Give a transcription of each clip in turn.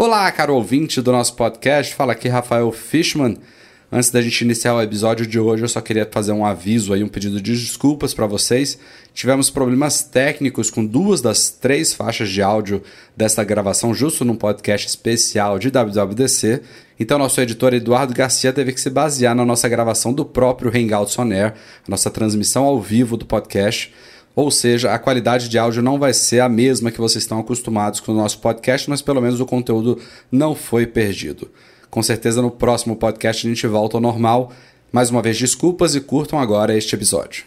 Olá, caro ouvinte do nosso podcast. Fala aqui Rafael Fishman. Antes da gente iniciar o episódio de hoje, eu só queria fazer um aviso aí, um pedido de desculpas para vocês. Tivemos problemas técnicos com duas das três faixas de áudio desta gravação, justo num podcast especial de WWDC. Então, nosso editor Eduardo Garcia teve que se basear na nossa gravação do próprio Hangouts On nossa transmissão ao vivo do podcast. Ou seja, a qualidade de áudio não vai ser a mesma que vocês estão acostumados com o nosso podcast, mas pelo menos o conteúdo não foi perdido. Com certeza no próximo podcast a gente volta ao normal. Mais uma vez, desculpas e curtam agora este episódio.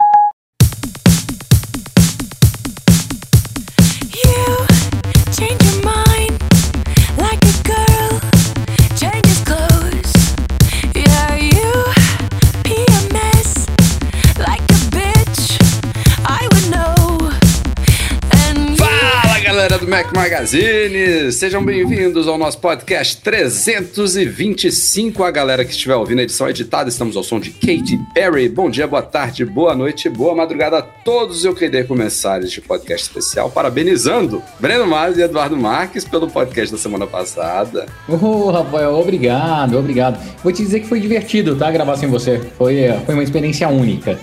Mac Magazine! Sejam bem-vindos ao nosso podcast 325. A galera que estiver ouvindo a edição editada, estamos ao som de Katy Perry. Bom dia, boa tarde, boa noite, boa madrugada a todos. Eu queria começar este podcast especial parabenizando Breno Mas e Eduardo Marques pelo podcast da semana passada. Ô, Rafael, obrigado, obrigado. Vou te dizer que foi divertido, tá? Gravar sem você. Foi, eh, foi uma experiência única.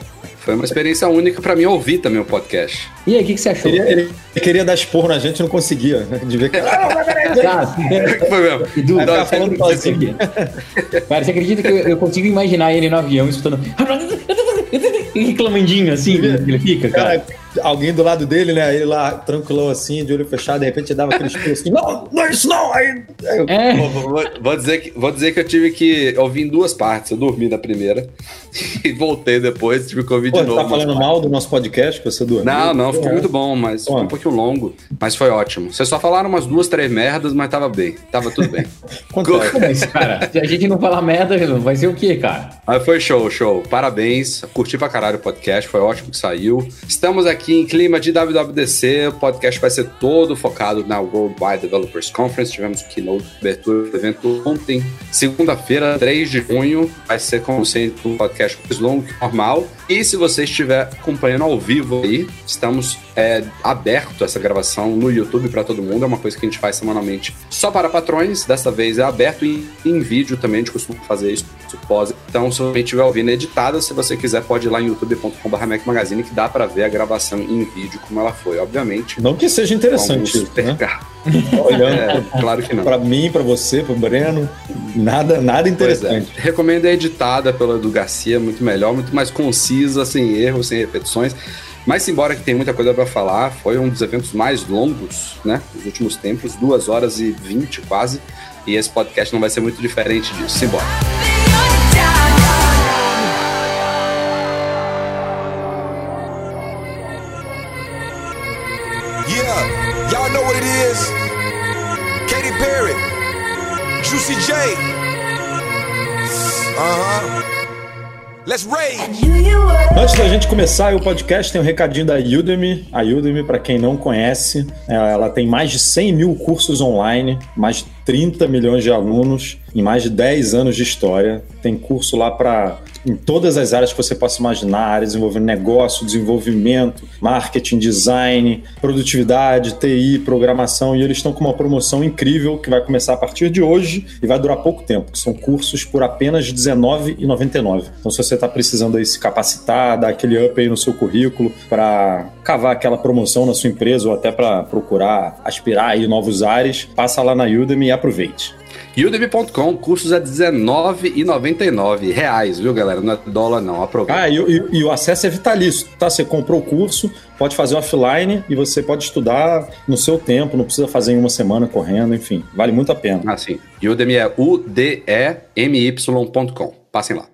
Foi uma experiência única para mim ouvir também o podcast. E aí, o que, que você achou? Ele, ele queria dar esporro na gente, não conseguia. Né? De ver que... Cara, Foi mesmo. Edu, Aí cara, ficava falando você sozinho. acredita- Cara, você acredita que eu, eu consigo imaginar ele no avião escutando. Reclamandinho assim, ele fica, cara. Cara, alguém do lado dele, né? Ele lá, tranquilão assim, de olho fechado, de repente dava aquele esporro assim, não, não é isso não! Aí, aí eu, É, Vou, vou- vou dizer que, vou dizer que eu tive que ouvir em duas partes. Eu dormi na primeira e voltei depois, tive que ouvir pô, de você novo. tá falando mal do nosso podcast que você dormiu? Não, não, ficou Pô, muito bom, mas ficou um pouquinho longo. Mas foi ótimo. Vocês só falaram umas duas, três merdas, mas tava bem. Tava tudo bem. Acontece. mas, cara, se a gente não falar merda, vai ser o quê, cara? Mas foi show, show. Parabéns. Curti pra caralho o podcast, foi ótimo que saiu. Estamos aqui em clima de WWDC. O podcast vai ser todo focado na Worldwide Developers Conference. Tivemos keynote abertura do evento ontem, segunda-feira, 3 de junho. Vai ser, como sempre, um podcast mais longo que normal. E se você estiver acompanhando ao vivo aí, estamos é, aberto essa gravação no YouTube para todo mundo. É uma coisa que a gente faz semanalmente só para patrões. Dessa vez é aberto em, em vídeo também. A gente costuma fazer isso Então, se você estiver ouvindo editada, se você quiser, pode ir lá em youtube.com.br Magazine, que dá para ver a gravação em vídeo como ela foi, obviamente. Não que seja interessante isso, né? Olhando É, claro que não. pra mim, pra você, pro Breno, nada, nada é. interessante. Recomendo a editada pelo Edu Garcia, muito melhor, muito mais concisa, sem erros, sem repetições. Mas, embora que tem muita coisa para falar, foi um dos eventos mais longos, né, dos últimos tempos, 2 horas e 20 quase. E esse podcast não vai ser muito diferente disso. Simbora. Uh huh. Let's. Antes da gente começar o podcast, tem um recadinho da Udemy. A Udemy, para quem não conhece, é, ela tem mais de 100 mil cursos online, mais de 30 milhões de alunos em mais de 10 anos de história. Tem curso lá para em todas as áreas que você possa imaginar, áreas envolvendo negócio, desenvolvimento, marketing, design, produtividade, TI, programação, e eles estão com uma promoção incrível que vai começar a partir de hoje e vai durar pouco tempo, que são cursos por apenas R$19,99. Então, se você está precisando aí se capacitar, dar aquele up aí no seu currículo para cavar aquela promoção na sua empresa ou até para procurar aspirar aí novos ares, passa lá na Udemy e aproveite. Udemy.com, cursos a 19,99 reais, viu, galera? Não é dólar, não. Aproveita. Ah, e, e- e o acesso é vitalício, tá? Você comprou o curso, pode fazer offline e você pode estudar no seu tempo, não precisa fazer em uma semana correndo, enfim, vale muito a pena. Ah, sim. Udemy é U-D-E-M-Y.com. Passem lá.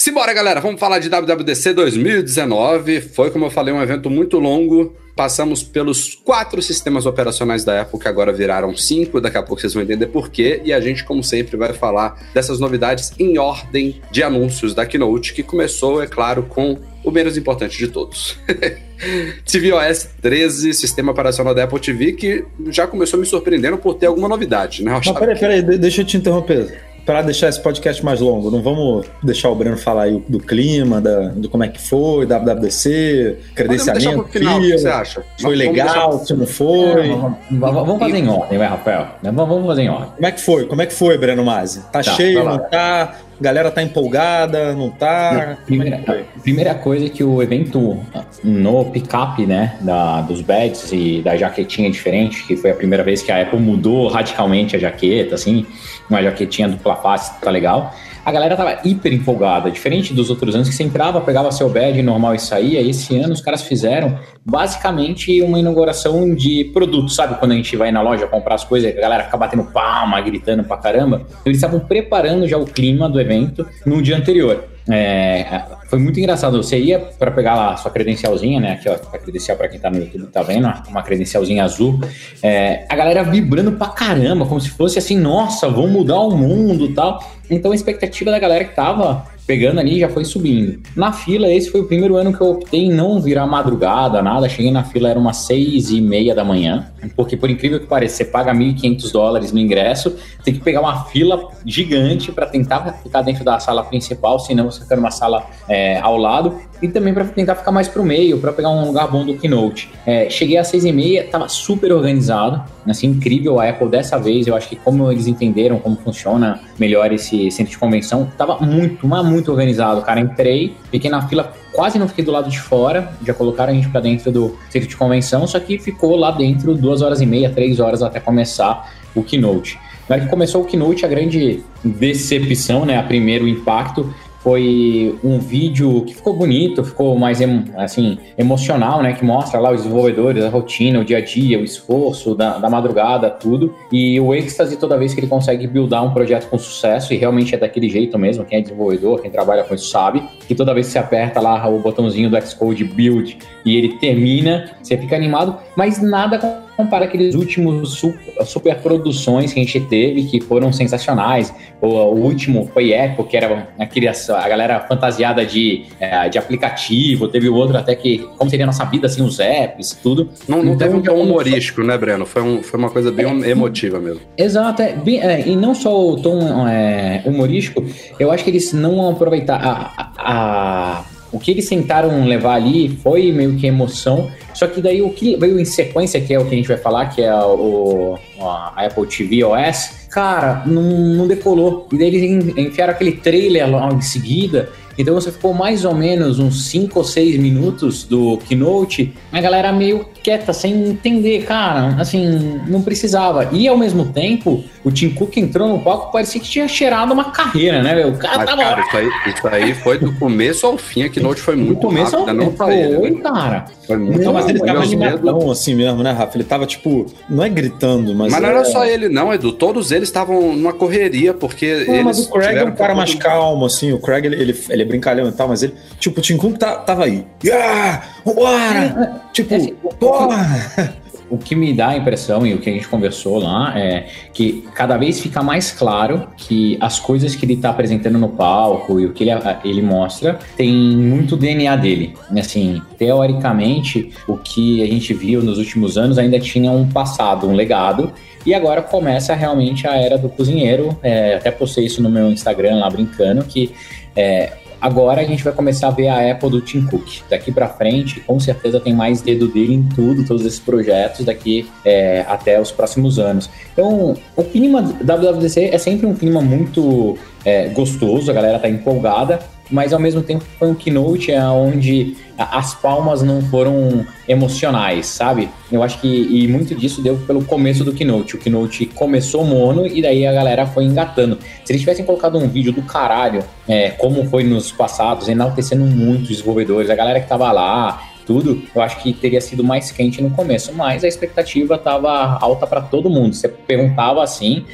Simbora, galera. Vamos falar de WWDC 2019. Foi, como eu falei, um evento muito longo. Passamos pelos quatro sistemas operacionais da Apple, que agora viraram cinco. Daqui a pouco vocês vão entender por quê. E a gente, como sempre, vai falar dessas novidades em ordem de anúncios da Keynote, que começou, é claro, com o menos importante de todos. tvOS 13, sistema operacional da Apple TV, que já começou me surpreendendo por ter alguma novidade, né? Mas peraí, peraí, de- deixa eu te interromper. Para deixar esse podcast mais longo, não vamos deixar o Breno falar aí do clima, da, do como é que foi, WWDC, credenciamento, o que você acha? foi Vamos legal, deixar- se não foi. Vamos, vamos- vamos fazer em ordem, vai, Rafael. Vamos vamos fazer em ordem. Como é que foi? Como é que foi, Breno Mazzi? Tá, Tá, cheio, não tá? Galera tá empolgada, não tá? Como é? Primeira, primeira coisa é que o evento no picape, né, da, dos badges e da jaquetinha diferente, que foi a primeira vez que a Apple mudou radicalmente a jaqueta, assim, uma jaquetinha dupla face, tá legal. A galera tava hiper empolgada, diferente dos outros anos que você entrava, pegava seu badge normal e saía. Esse ano os caras fizeram basicamente uma inauguração de produto, sabe? Quando a gente vai na loja comprar as coisas, a galera fica batendo palma, gritando pra caramba. Eles estavam preparando já o clima do evento no dia anterior. É, foi muito engraçado. Você ia para pegar lá a sua credencialzinha, né? Aqui, ó, a credencial para quem tá no YouTube tá vendo, uma credencialzinha azul. É, a galera vibrando pra caramba, como se fosse assim, nossa, vão mudar o mundo tal. Então a expectativa da galera que tava pegando ali já foi subindo. Na fila, esse foi o primeiro ano que eu optei em não virar madrugada, nada. Cheguei na fila, era umas seis e meia da manhã. Porque, por incrível que pareça, você paga 1.500 dólares no ingresso, tem que pegar uma fila gigante para tentar ficar dentro da sala principal, senão você fica numa sala é, ao lado. E também para tentar ficar mais pro meio, para pegar um lugar bom do Keynote. É, cheguei às seis e meia, tava super organizado, assim, incrível a Apple dessa vez. Eu acho que como eles entenderam como funciona melhor esse centro de convenção, tava muito, mas muito organizado, cara. Entrei, fiquei na fila, quase não fiquei do lado de fora, já colocaram a gente para dentro do centro de convenção, só que ficou lá dentro duas horas e meia, três horas até começar o Keynote. Na hora que começou o Keynote, a grande decepção, né, a primeiro impacto, foi um vídeo que ficou bonito, ficou mais assim emocional, né? Que mostra lá os desenvolvedores, a rotina, o dia a dia, o esforço da, da madrugada, tudo. E o êxtase toda vez que ele consegue buildar um projeto com sucesso, e realmente é daquele jeito mesmo, quem é desenvolvedor, quem trabalha com isso sabe, que toda vez que você aperta lá o botãozinho do Xcode Build e ele termina, você fica animado, mas nada compara aqueles últimos su- super produções que a gente teve, que foram sensacionais. O, o último foi Echo, que era aquele, a galera fantasiada de, eh, de aplicativo. Teve o outro até que, como seria a nossa vida, assim, os apps, tudo. Não, não Então, teve um tom então, humorístico, né, Breno? Foi, um, foi uma coisa bem emotiva mesmo. Exato, é, bem- é, e não só o tom é, humorístico, eu acho que eles não aproveitaram. A, a- a- o que eles tentaram levar ali foi meio que emoção, só que daí o que veio em sequência, que é o que a gente vai falar, que é o, a Apple TV OS, cara, não, não decolou. E daí eles en- enfiaram aquele trailer logo em seguida. Então você ficou mais ou menos uns 5 ou 6 minutos do keynote, a galera meio quieta, sem entender, cara, assim, não precisava. E ao mesmo tempo, o Tim Cook entrou no palco, parecia que tinha cheirado uma carreira, né, velho? O cara Mas, tava cara, isso aí, isso aí foi do começo ao fim. A Keynote foi muito começo rápida, ao não pra ele. Foi, né? cara. Foi muito Não, mas ele tava animadão assim mesmo, né, Rafa? Ele tava tipo, não é gritando, mas. Mas não é... era só ele, não, Edu. Todos eles estavam numa correria, porque Não, eles. mas o Craig é um cara mais calmo, assim. O Craig, ele, ele, ele é brincalhão e tal, mas ele. Tipo, o Tim Cook tá, tava aí. Yeah! Vambora! Tipo, É assim, porra! O que me dá a impressão e o que a gente conversou lá é que cada vez fica mais claro que as coisas que ele está apresentando no palco e o que ele, ele mostra tem muito DNA dele. Assim, teoricamente, o que a gente viu nos últimos anos ainda tinha um passado, um legado. E agora começa realmente a era do cozinheiro. É, até postei isso no meu Instagram lá brincando que é, Agora a gente vai começar a ver a Apple do Tim Cook. Daqui para frente, com certeza tem mais dedo dele em tudo, todos esses projetos daqui é, até os próximos anos. Então, o clima WWDC é sempre um clima muito é, gostoso, a galera tá empolgada, mas ao mesmo tempo foi um keynote onde as palmas não foram emocionais, sabe? Eu acho que e muito disso deu pelo começo do keynote. O keynote começou mono e daí a galera foi engatando. Se eles tivessem colocado um vídeo do caralho, é, como foi nos passados, enaltecendo muito os desenvolvedores, a galera que tava lá, tudo, eu acho que teria sido mais quente no começo, mas a expectativa tava alta para todo mundo. Você perguntava assim,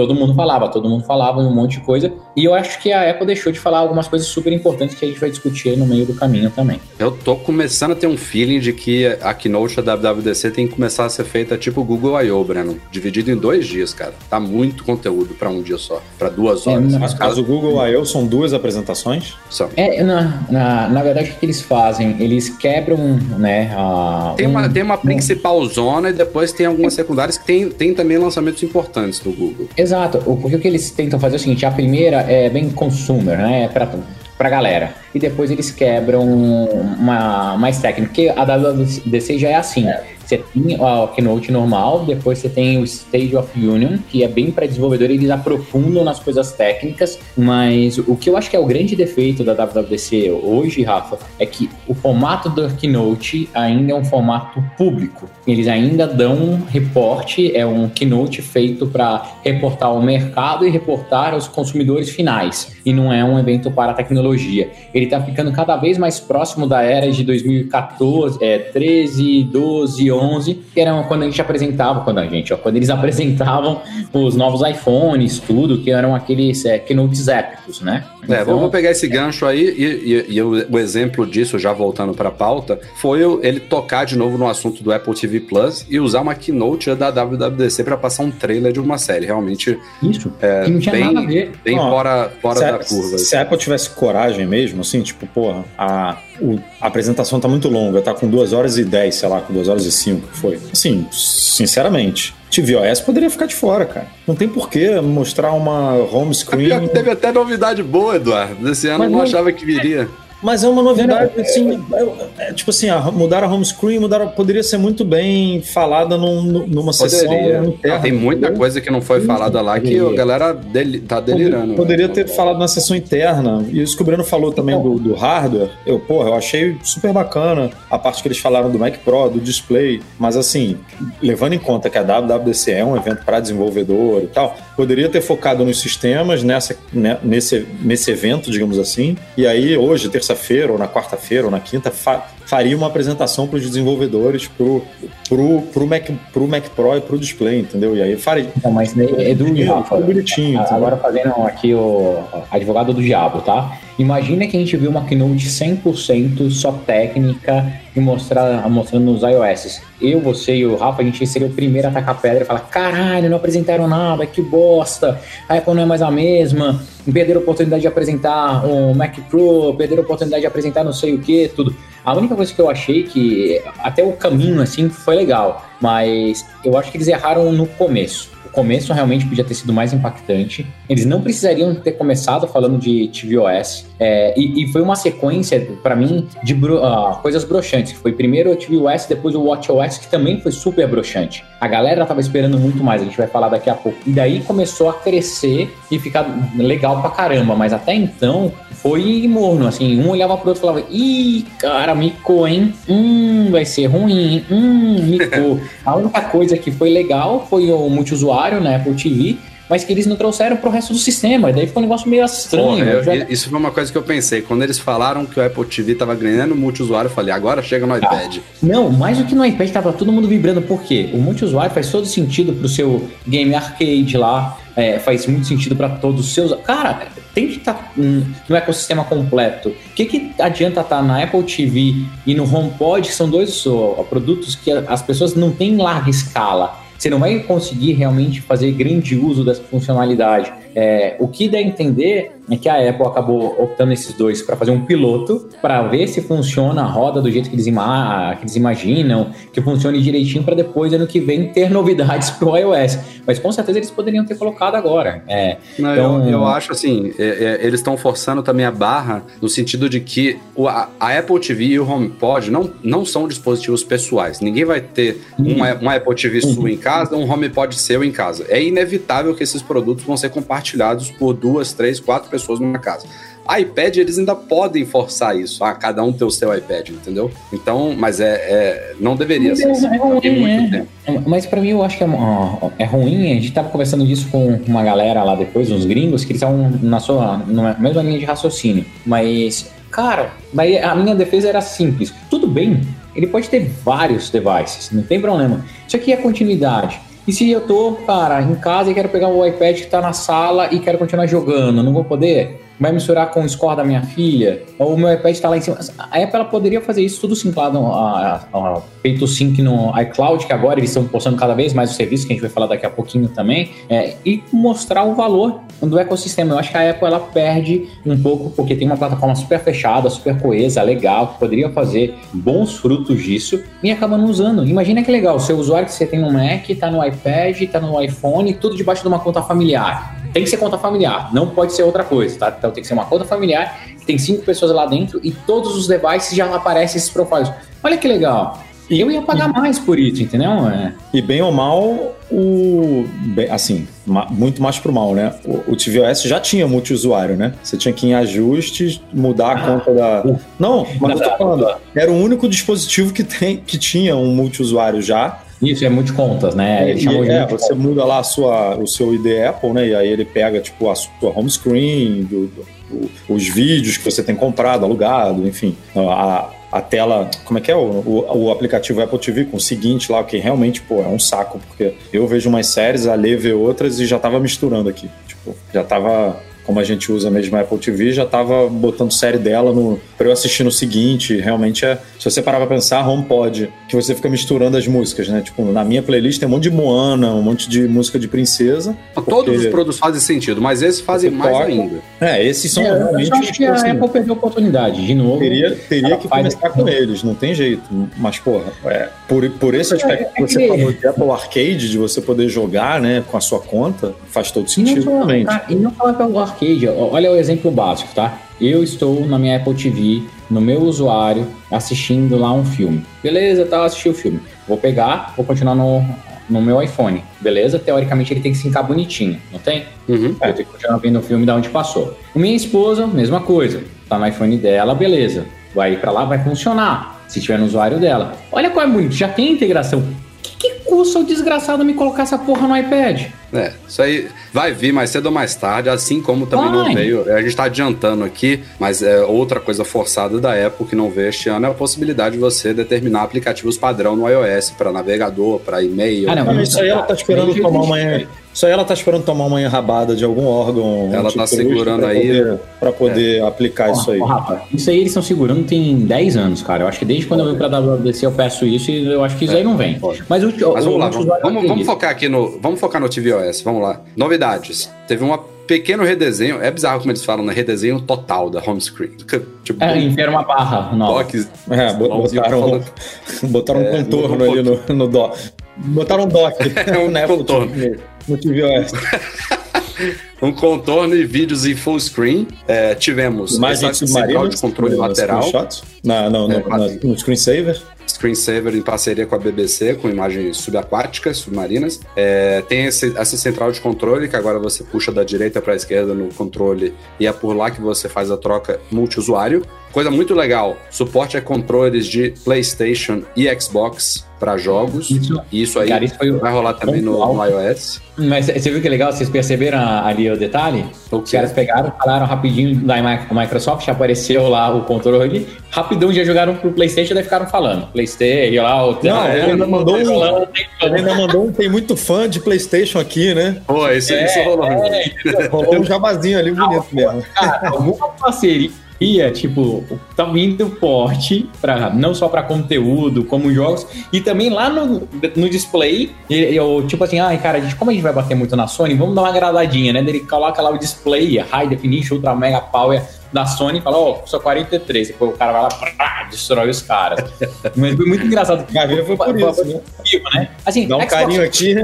todo mundo falava, todo mundo falava um monte de coisa, E eu acho que a Apple deixou de falar algumas coisas super importantes que a gente vai discutir aí no meio do caminho também. Eu tô começando a ter um feeling de que a keynote da WWDC tem que começar a ser feita tipo o Google I.O., Breno. Dividido em dois dias, cara. Tá muito conteúdo pra um dia só. Pra duas É, horas. não, Mas caso o Google I.O. são duas apresentações. São. É, na, na, na verdade, o que eles fazem? Eles quebram, né, a... Tem uma, um- tem uma principal zona e depois tem algumas secundárias que tem, tem também lançamentos importantes do Google. Exato, o, porque o que eles tentam fazer é o seguinte, a primeira é bem consumer, né, é pra, pra galera, e depois eles quebram uma mais técnica, porque a WWDC já é assim, você tem a Keynote normal, depois você tem o Stage of Union, que é bem para desenvolvedor, eles aprofundam nas coisas técnicas, mas o que eu acho que é o grande defeito da WWDC hoje, Rafa, é que o formato da Keynote ainda é um formato público. Eles ainda dão um reporte, é um Keynote feito para reportar o mercado e reportar aos consumidores finais, e não é um evento para tecnologia. Ele está ficando cada vez mais próximo da era de 2014, é, 13, 12, 11, que era quando a gente apresentava, quando a gente, ó, quando eles apresentavam os novos iPhones, tudo, que eram aqueles é, keynotes épicos, né? É, Então, vamos pegar esse gancho aí e, e- e o, o exemplo disso, já voltando pra pauta, foi ele tocar de novo no assunto do Apple TV Plus e usar uma keynote da WWDC pra passar um trailer de uma série. Realmente, Isso, que não tinha bem- nada a ver. bem Ó, fora, fora da a, curva. se a Apple tivesse coragem mesmo, assim, tipo, porra, a, o- a apresentação tá muito longa, tá com 2 horas e 10, sei lá, com 2 horas e 5, que foi. Assim, sinceramente, tvOS poderia ficar de fora, cara. Não tem por que mostrar uma home É screen. pior que teve até novidade boa, Eduardo. Esse ano Mas eu não não- achava que viria. Mas é uma novidade, Não, assim, é, é, tipo assim, a, mudar a home screen, mudar, poderia ser muito bem falada num- numa sessão Poderia. interna. Tem muita entendeu? coisa que não foi falada lá que a poderia. galera deli- tá delirando. Poderia né? ter falado na sessão interna. E isso que o Breno falou também do, do hardware. Eu, porra, eu achei super bacana a parte que eles falaram do Mac Pro, do display. Mas assim, levando em conta que a WWDC é um evento para desenvolvedor e tal, poderia ter focado nos sistemas nessa, né, nesse, nesse evento, digamos assim. E aí, hoje, terça-feira, ou na quarta-feira, ou na quinta, faria uma apresentação para os desenvolvedores pro, pro, pro, Mac, pro Mac Pro e pro display, entendeu? E aí faria. Então, mas é do Rafa. bonitinho, A- entendeu? Agora fazendo aqui o advogado do diabo, tá? Imagina que a gente viu uma keynote 100% só técnica e mostrar, mostrando nos iOS. Eu, você e o Rafa, a gente seria o primeiro a atacar pedra e falar: caralho, não apresentaram nada, que bosta, a Apple não é mais a mesma, perderam a oportunidade de apresentar o Mac Pro, perderam a oportunidade de apresentar não sei o que, tudo. A única coisa que eu achei que até o caminho assim foi legal, mas eu acho que eles erraram no começo. Começo realmente podia ter sido mais impactante. Eles não precisariam ter começado falando de tvOS. É, e, e foi uma sequência, pra mim, de bro- ah, coisas broxantes. Foi primeiro o tvOS, depois o WatchOS, que também foi super broxante. A galera tava esperando muito mais, a gente vai falar daqui a pouco. E daí começou a crescer e ficar legal pra caramba. Mas até então foi morno, assim. Um olhava pro outro e falava: Ih, cara, micou, hein? Hum, vai ser ruim, hum, micou. a única coisa que foi legal foi o multiusuário na Apple TV. Mas que eles não trouxeram pro resto do sistema. E daí ficou um negócio meio estranho. Eu- Eu já- Isso foi uma coisa que eu pensei. Quando eles falaram que o Apple TV tava ganhando multiusuário, eu falei, agora chega no iPad. Não, mais do que no iPad tava todo mundo vibrando. Por quê? O multiusuário faz todo sentido pro seu game arcade lá. é, faz muito sentido para todos os seus. Cara, tem que estar no ecossistema completo. O que, que adianta estar na Apple TV e no HomePod, que são dois ó, produtos que as pessoas não têm em larga escala. Você não vai conseguir realmente fazer grande uso dessa funcionalidade. É, o que dá a entender é que a Apple acabou optando esses dois para fazer um piloto, para ver se funciona a roda do jeito que eles, ima que eles imaginam, que funcione direitinho para depois, ano que vem, ter novidades pro iOS. Mas com certeza eles poderiam ter colocado agora. É, Não, Então- eu, eu acho assim, é, é, eles estão forçando também a barra no sentido de que o- a, a Apple TV e o HomePod não, não são dispositivos pessoais. Ninguém vai ter um, um Apple TV sua em casa, um HomePod seu em casa. É inevitável que esses produtos vão ser compartilhados por duas, três, quatro pessoas numa casa. iPad, eles ainda podem forçar isso, a cada um ter o seu iPad, entendeu? Então, mas é, é- não deveria ser assim. É tem ruim, muito é. tempo. Mas pra mim eu acho que é, é ruim. A gente tava conversando disso com uma galera lá depois, uns gringos, que eles estavam na sua na mesma linha de raciocínio. Mas, cara, daí a minha defesa era simples. Tudo bem, ele pode ter vários devices, não tem problema. Isso aqui é continuidade. E se eu tô, cara, em casa e quero pegar o iPad que tá na sala e quero continuar jogando, não vou poder? Vai misturar com o score da minha filha? Ou o meu iPad tá lá em cima? A Apple ela poderia fazer isso tudo sinclado, a, a, a, feito sync no iCloud, que agora eles estão postando cada vez mais o serviço, que a gente vai falar daqui a pouquinho também, é, e mostrar o valor do ecossistema. Eu acho que a Apple ela perde um pouco, porque tem uma plataforma super fechada, super coesa, legal, que poderia fazer bons frutos disso e acaba não usando. Imagina que legal, o seu usuário que você tem no Mac, tá no iPad, tá no iPhone, tudo debaixo de uma conta familiar. Tem que ser conta familiar, não pode ser outra coisa, tá? Então tem que ser uma conta familiar, que tem cinco pessoas lá dentro e todos os devices já aparecem esses profiles. Olha que legal. E eu ia pagar mais por isso, entendeu? É. E bem ou mal, o. bem, assim, ma- muito mais pro mal, né? O, o tvOS já tinha multiusuário, né? Você tinha que ir em ajustes, mudar a conta da. Não, mas eu tô falando. Era o único dispositivo que, tem, que tinha um multiusuário já. Isso é multicontas, né? E, é, você muda lá a sua, o seu ID Apple, né? E aí ele pega, tipo, a sua home screen, do- do- os vídeos que você tem comprado, alugado, enfim. A, a tela, como é que é? O, o, o aplicativo Apple TV com o seguinte lá, que realmente, pô, é um saco, porque eu vejo umas séries, a Lê vê outras e já tava misturando aqui. Tipo, já tava como a gente usa mesmo a Apple TV, já tava botando série dela no para eu assistir no seguinte. Realmente é, se você parar pra pensar, HomePod, que você fica misturando as músicas, né? Tipo, na minha playlist tem um monte de Moana, um monte de música de princesa. Todos os produtos fazem sentido, mas esses fazem mais toca. ainda. É, esses são É, eu realmente acho que a assim, Apple perdeu a oportunidade, de novo. Teria, teria que começar com eles, não tem jeito. Mas, porra, é, por, por esse aspecto é que você falou de Apple Arcade, de você poder jogar né, com a sua conta, faz todo E não sentido só, realmente. cara, e não só pelo arcade, ó, olha o exemplo básico, tá? Eu estou na minha Apple TV, no meu usuário, assistindo lá um filme. Beleza, tá, assisti o filme. Vou pegar, vou continuar no, no meu iPhone. Beleza? Teoricamente ele tem que ficar bonitinho, não tem? Uhum. Eu tenho que continuar vendo o filme da onde passou. Minha esposa, mesma coisa. Tá no iPhone dela, beleza. Vai ir pra lá, vai funcionar. Se tiver no usuário dela. Olha qual é bonito, já tem integração. O que, que custa o desgraçado me colocar essa porra no iPad? É, isso aí vai vir mais cedo ou mais tarde, assim como também não Vai. veio. A gente está adiantando aqui, mas é outra coisa forçada da Apple que não veio este ano é a possibilidade de você determinar aplicativos padrão no iOS para navegador, para e-mail. Ah, não, Não, mas isso aí ela tá esperando tomar uma. Isso aí ela tá esperando tomar uma enrabada de algum órgão. Ela tá segurando pra aí. Poder, pra poder aplicar isso aí. Rafa, isso aí eles estão segurando tem 10 anos, cara. Eu acho que desde quando eu vim pra WWDC eu peço isso e eu acho que isso aí não vem. pode. Mas, o, Mas o, vamos lá, o vamos, usuário vamos, vamos focar aqui no. Vamos focar no tvOS, vamos lá. Novidades. Teve um pequeno redesenho. É bizarro como eles falam, né? Redesenho total da home screen. Tipo, É, enfiaram uma barra nova. toques. É, botaram, falando. botaram um É, contorno um ali no, no dock. Botaram um dock um né, contorno. No tvOS. Um contorno e vídeos em full screen. É, tivemos Imagem essa central submarina. de controle no lateral. screenshot. Na, no, no, É, na- no screensaver. screensaver em parceria com a BBC, com imagens subaquáticas, submarinas. É, tem esse- essa central de controle que agora você puxa da direita para a esquerda no controle e é por lá que você faz a troca multiusuário. Coisa muito legal, suporte a controles de PlayStation e Xbox para jogos. Isso- E isso aí Cara, isso vai rolar também no, no iOS. Mas você viu que legal? Vocês perceberam ali o detalhe? O Os caras pegaram, falaram rapidinho da Mi- Microsoft, apareceu lá o controle, rapidão já jogaram pro Playstation, daí ficaram falando. Playstation lá, o Não, é, ele ainda mandou um. falando, tem Ele ainda mandou um. Tem muito fã de PlayStation aqui, né? Pô, isso, isso rolou. Rolou um jabazinho ali bonito mesmo. Cara, alguma parceria, tipo, tá vindo porte para não só para conteúdo, como jogos, e também lá no, no display, eu, tipo assim, ai, cara, a gente, como a gente vai bater muito na Sony, vamos dar uma agradadinha, né? Ele coloca lá o display, High Definition, Ultra Mega Power da Sony e fala, ó, custa 43, depois o cara vai lá, prá, destrói os caras. Mas foi muito engraçado. Vai ver, foi por isso, né? né? Assim, Dá um Xbox- carinho aqui,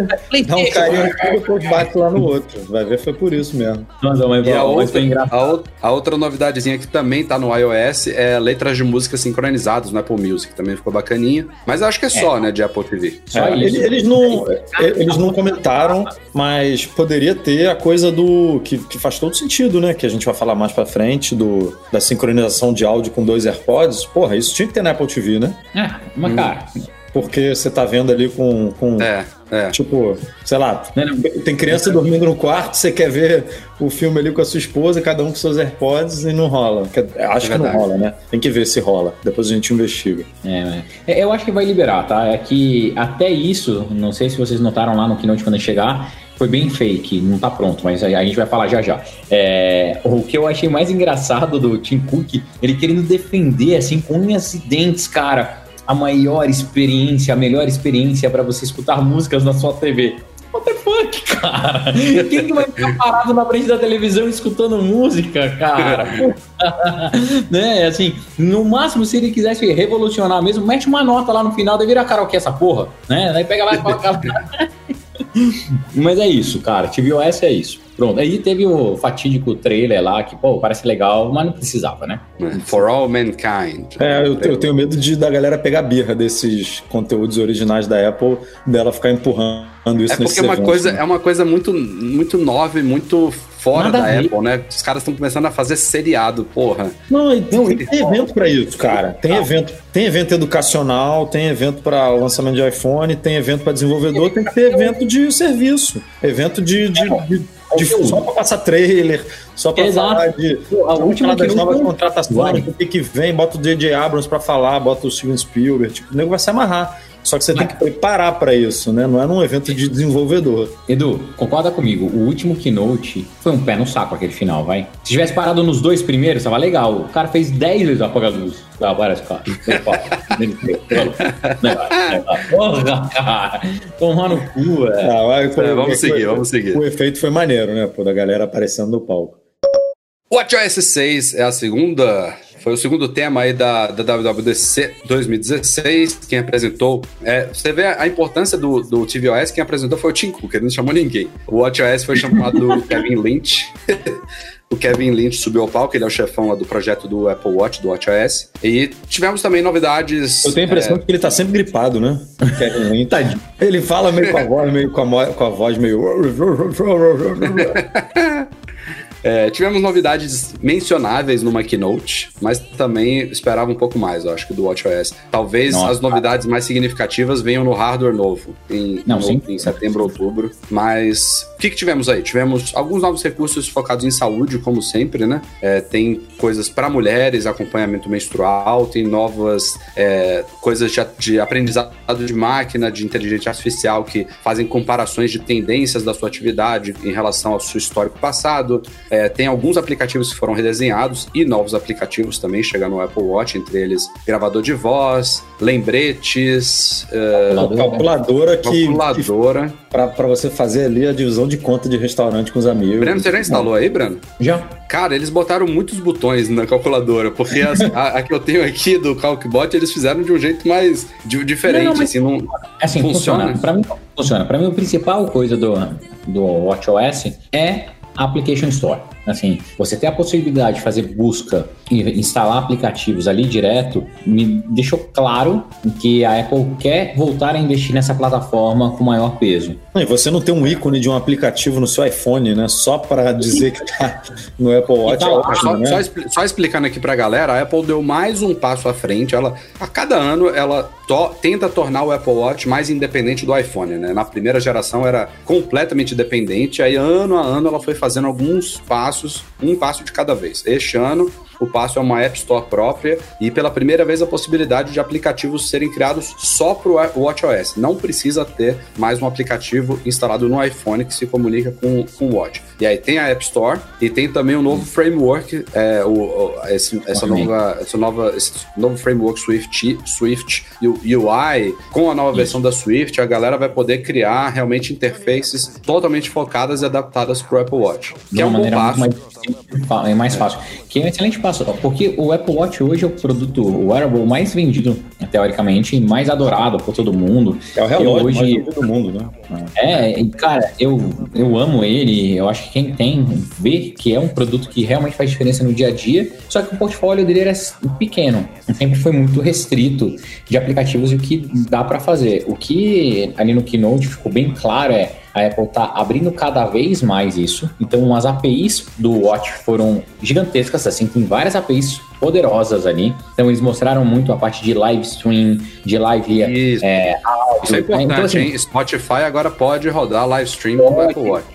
dá um carinho aqui e depois bate lá no outro. Vai ver, foi por isso mesmo. Não, não, mas, E a outra, a, a outra novidadezinha que também tá no iOS é letras de música sincronizadas no Apple Music. Também ficou bacaninha. Mas acho que é só, né, de Apple TV. Só É, isso. eles, eles não, é, eles não comentaram, mas poderia ter a coisa do. Que, que faz todo sentido, né? Que a gente vai falar mais pra frente, do, da sincronização de áudio com dois AirPods. Porra, isso tinha que ter na Apple TV, né? É, mas cara, Porque você tá vendo ali com. com É. É. Tipo, sei lá, tem criança dormindo no quarto, você quer ver o filme ali com a sua esposa, cada um com seus AirPods e não rola. Acho É que não rola, né? Tem que ver se rola. Depois a gente investiga. É, é, eu acho que vai liberar, tá? É que até isso, não sei se vocês notaram lá no Keynote quando chegar, foi bem fake, não tá pronto, mas a, a gente vai falar já já. É, o que eu achei mais engraçado do Tim Cook, ele querendo defender, assim, com unhas e dentes, cara, a maior experiência, a melhor experiência para você escutar músicas na sua TV. What the fuck, cara? Quem que vai ficar parado na frente da televisão escutando música, cara? né, assim, no máximo, se ele quisesse revolucionar mesmo, mete uma nota lá no final, daí vira karaokê essa porra, né? Daí pega lá e coloca. Mas é isso, cara. TVOS é isso. Pronto. Aí teve o fatídico trailer lá, que, pô, parece legal, mas não precisava, né? For All Mankind. É, eu, eu tenho medo de da galera pegar birra desses conteúdos originais da Apple, dela ficar empurrando isso É porque é uma eventos, coisa, né? é uma coisa muito, muito nova e muito fora Nada da. Apple, né? Os caras estão começando a fazer seriado, porra. Não, e tem, tem evento pra isso, cara. Tem evento, tem evento educacional, tem evento para lançamento de iPhone, tem evento para desenvolvedor, tem que ter evento de serviço, evento de, de, de, de- só para passar trailer, só para falar de a última falar das novas contratações, o que que vem, bota o DJ Abrams para falar, bota o Steven Spielberg, tipo, o nego vai se amarrar. Só que você tem que preparar para isso, né? Não é num evento de desenvolvedor. Edu, concorda comigo? O último keynote foi um pé no saco aquele final, vai. Se tivesse parado nos dois primeiros, tava legal. O cara fez 10 vezes apagar a luz. Lá, várias cara. Porra, cara. Tomar no cu, é. Ah, vai, pô, É, vamos foi- seguir, vamos seguir. O efeito foi maneiro, né? Pô, da galera aparecendo no palco. WatchOS 6 é a segunda. Foi o segundo tema aí da, da WWDC 2016. Quem apresentou. É, você vê a importância do, do tvOS, quem apresentou foi o Tim Cook, ele não chamou ninguém. O WatchOS foi chamado do Kevin Lynch. O Kevin Lynch subiu ao palco, ele é o chefão lá do projeto do Apple Watch, do WatchOS. E tivemos também novidades. Eu tenho a impressão de que ele tá sempre gripado, né? Kevin Lynch. Tadinho. Ele fala meio com a voz, meio com a, com a voz meio. É, tivemos novidades mencionáveis numa keynote, mas também esperava um pouco mais, eu acho que do WatchOS. Talvez Nossa. as novidades mais significativas venham no hardware novo, em, Não, no- em setembro, outubro. Mas o que, que tivemos aí? Tivemos alguns novos recursos focados em saúde, como sempre, né? É, tem coisas para mulheres, acompanhamento menstrual, tem novas é, coisas de, de aprendizado de máquina, de inteligência artificial que fazem comparações de tendências da sua atividade em relação ao seu histórico passado. É, tem alguns aplicativos que foram redesenhados e novos aplicativos também chegando no Apple Watch, entre eles gravador de voz, lembretes, é, Calculadora que. que calculadora. pra, pra você fazer ali a divisão de conta de restaurante com os amigos. Breno, você já instalou aí, Breno? Já. Cara, eles botaram muitos botões na calculadora, porque as- a, a que eu tenho aqui do Calcbot, eles fizeram de um jeito mais di- diferente, Não, não, mas- assim, não... Assim, Funciona? funciona. Pra mim, funciona. Pra mim, a principal coisa do, do WatchOS é Application Store. Assim, você ter a possibilidade de fazer busca e instalar aplicativos ali direto, me deixou claro que a Apple quer voltar a investir nessa plataforma com maior peso. E você não tem um ícone de um aplicativo no seu iPhone, né? Só pra dizer que tá no Apple Watch tá é lá, Só, né? só só explicando aqui pra galera, a Apple deu mais um passo à frente. Ela, a cada ano, ela to- tenta tornar o Apple Watch mais independente do iPhone, né? Na primeira geração era completamente dependente, aí ano a ano ela foi fazendo alguns passos, um passo de cada vez. Este ano, o passo é uma App Store própria e pela primeira vez a possibilidade de aplicativos serem criados só para o WatchOS. Não precisa ter mais um aplicativo instalado no iPhone que se comunica com, com o Watch. E aí tem a App Store e tem também o novo framework, é, o, o- esse, essa, nova, essa nova, esse novo framework Swift, Swift UI, com a nova versão da Swift, a galera vai poder criar realmente interfaces totalmente focadas e adaptadas para o Apple Watch. Que de é um bom passo. mais, é mais fácil. Que é um excelente passo, porque o Apple Watch hoje é o produto, o wearable mais vendido, teoricamente, e mais adorado por todo mundo. É o relógio Eu mais hoje, vendido do mundo, né? é, e, cara, eu, eu amo ele. Eu acho que quem tem vê que é um produto que realmente faz diferença no dia a dia. Só que o portfólio dele era pequeno, sempre foi muito restrito de aplicativos e o que dá para fazer. O que ali no Keynote ficou bem claro é a Apple tá abrindo cada vez mais isso. Então as APIs do Watch foram gigantescas, assim, tem várias APIs poderosas ali. Então eles mostraram muito a parte de live stream, de live Isso. é, áudio. Isso é importante, Então, assim, hein? Spotify agora pode rodar live stream no Pode. Apple Watch.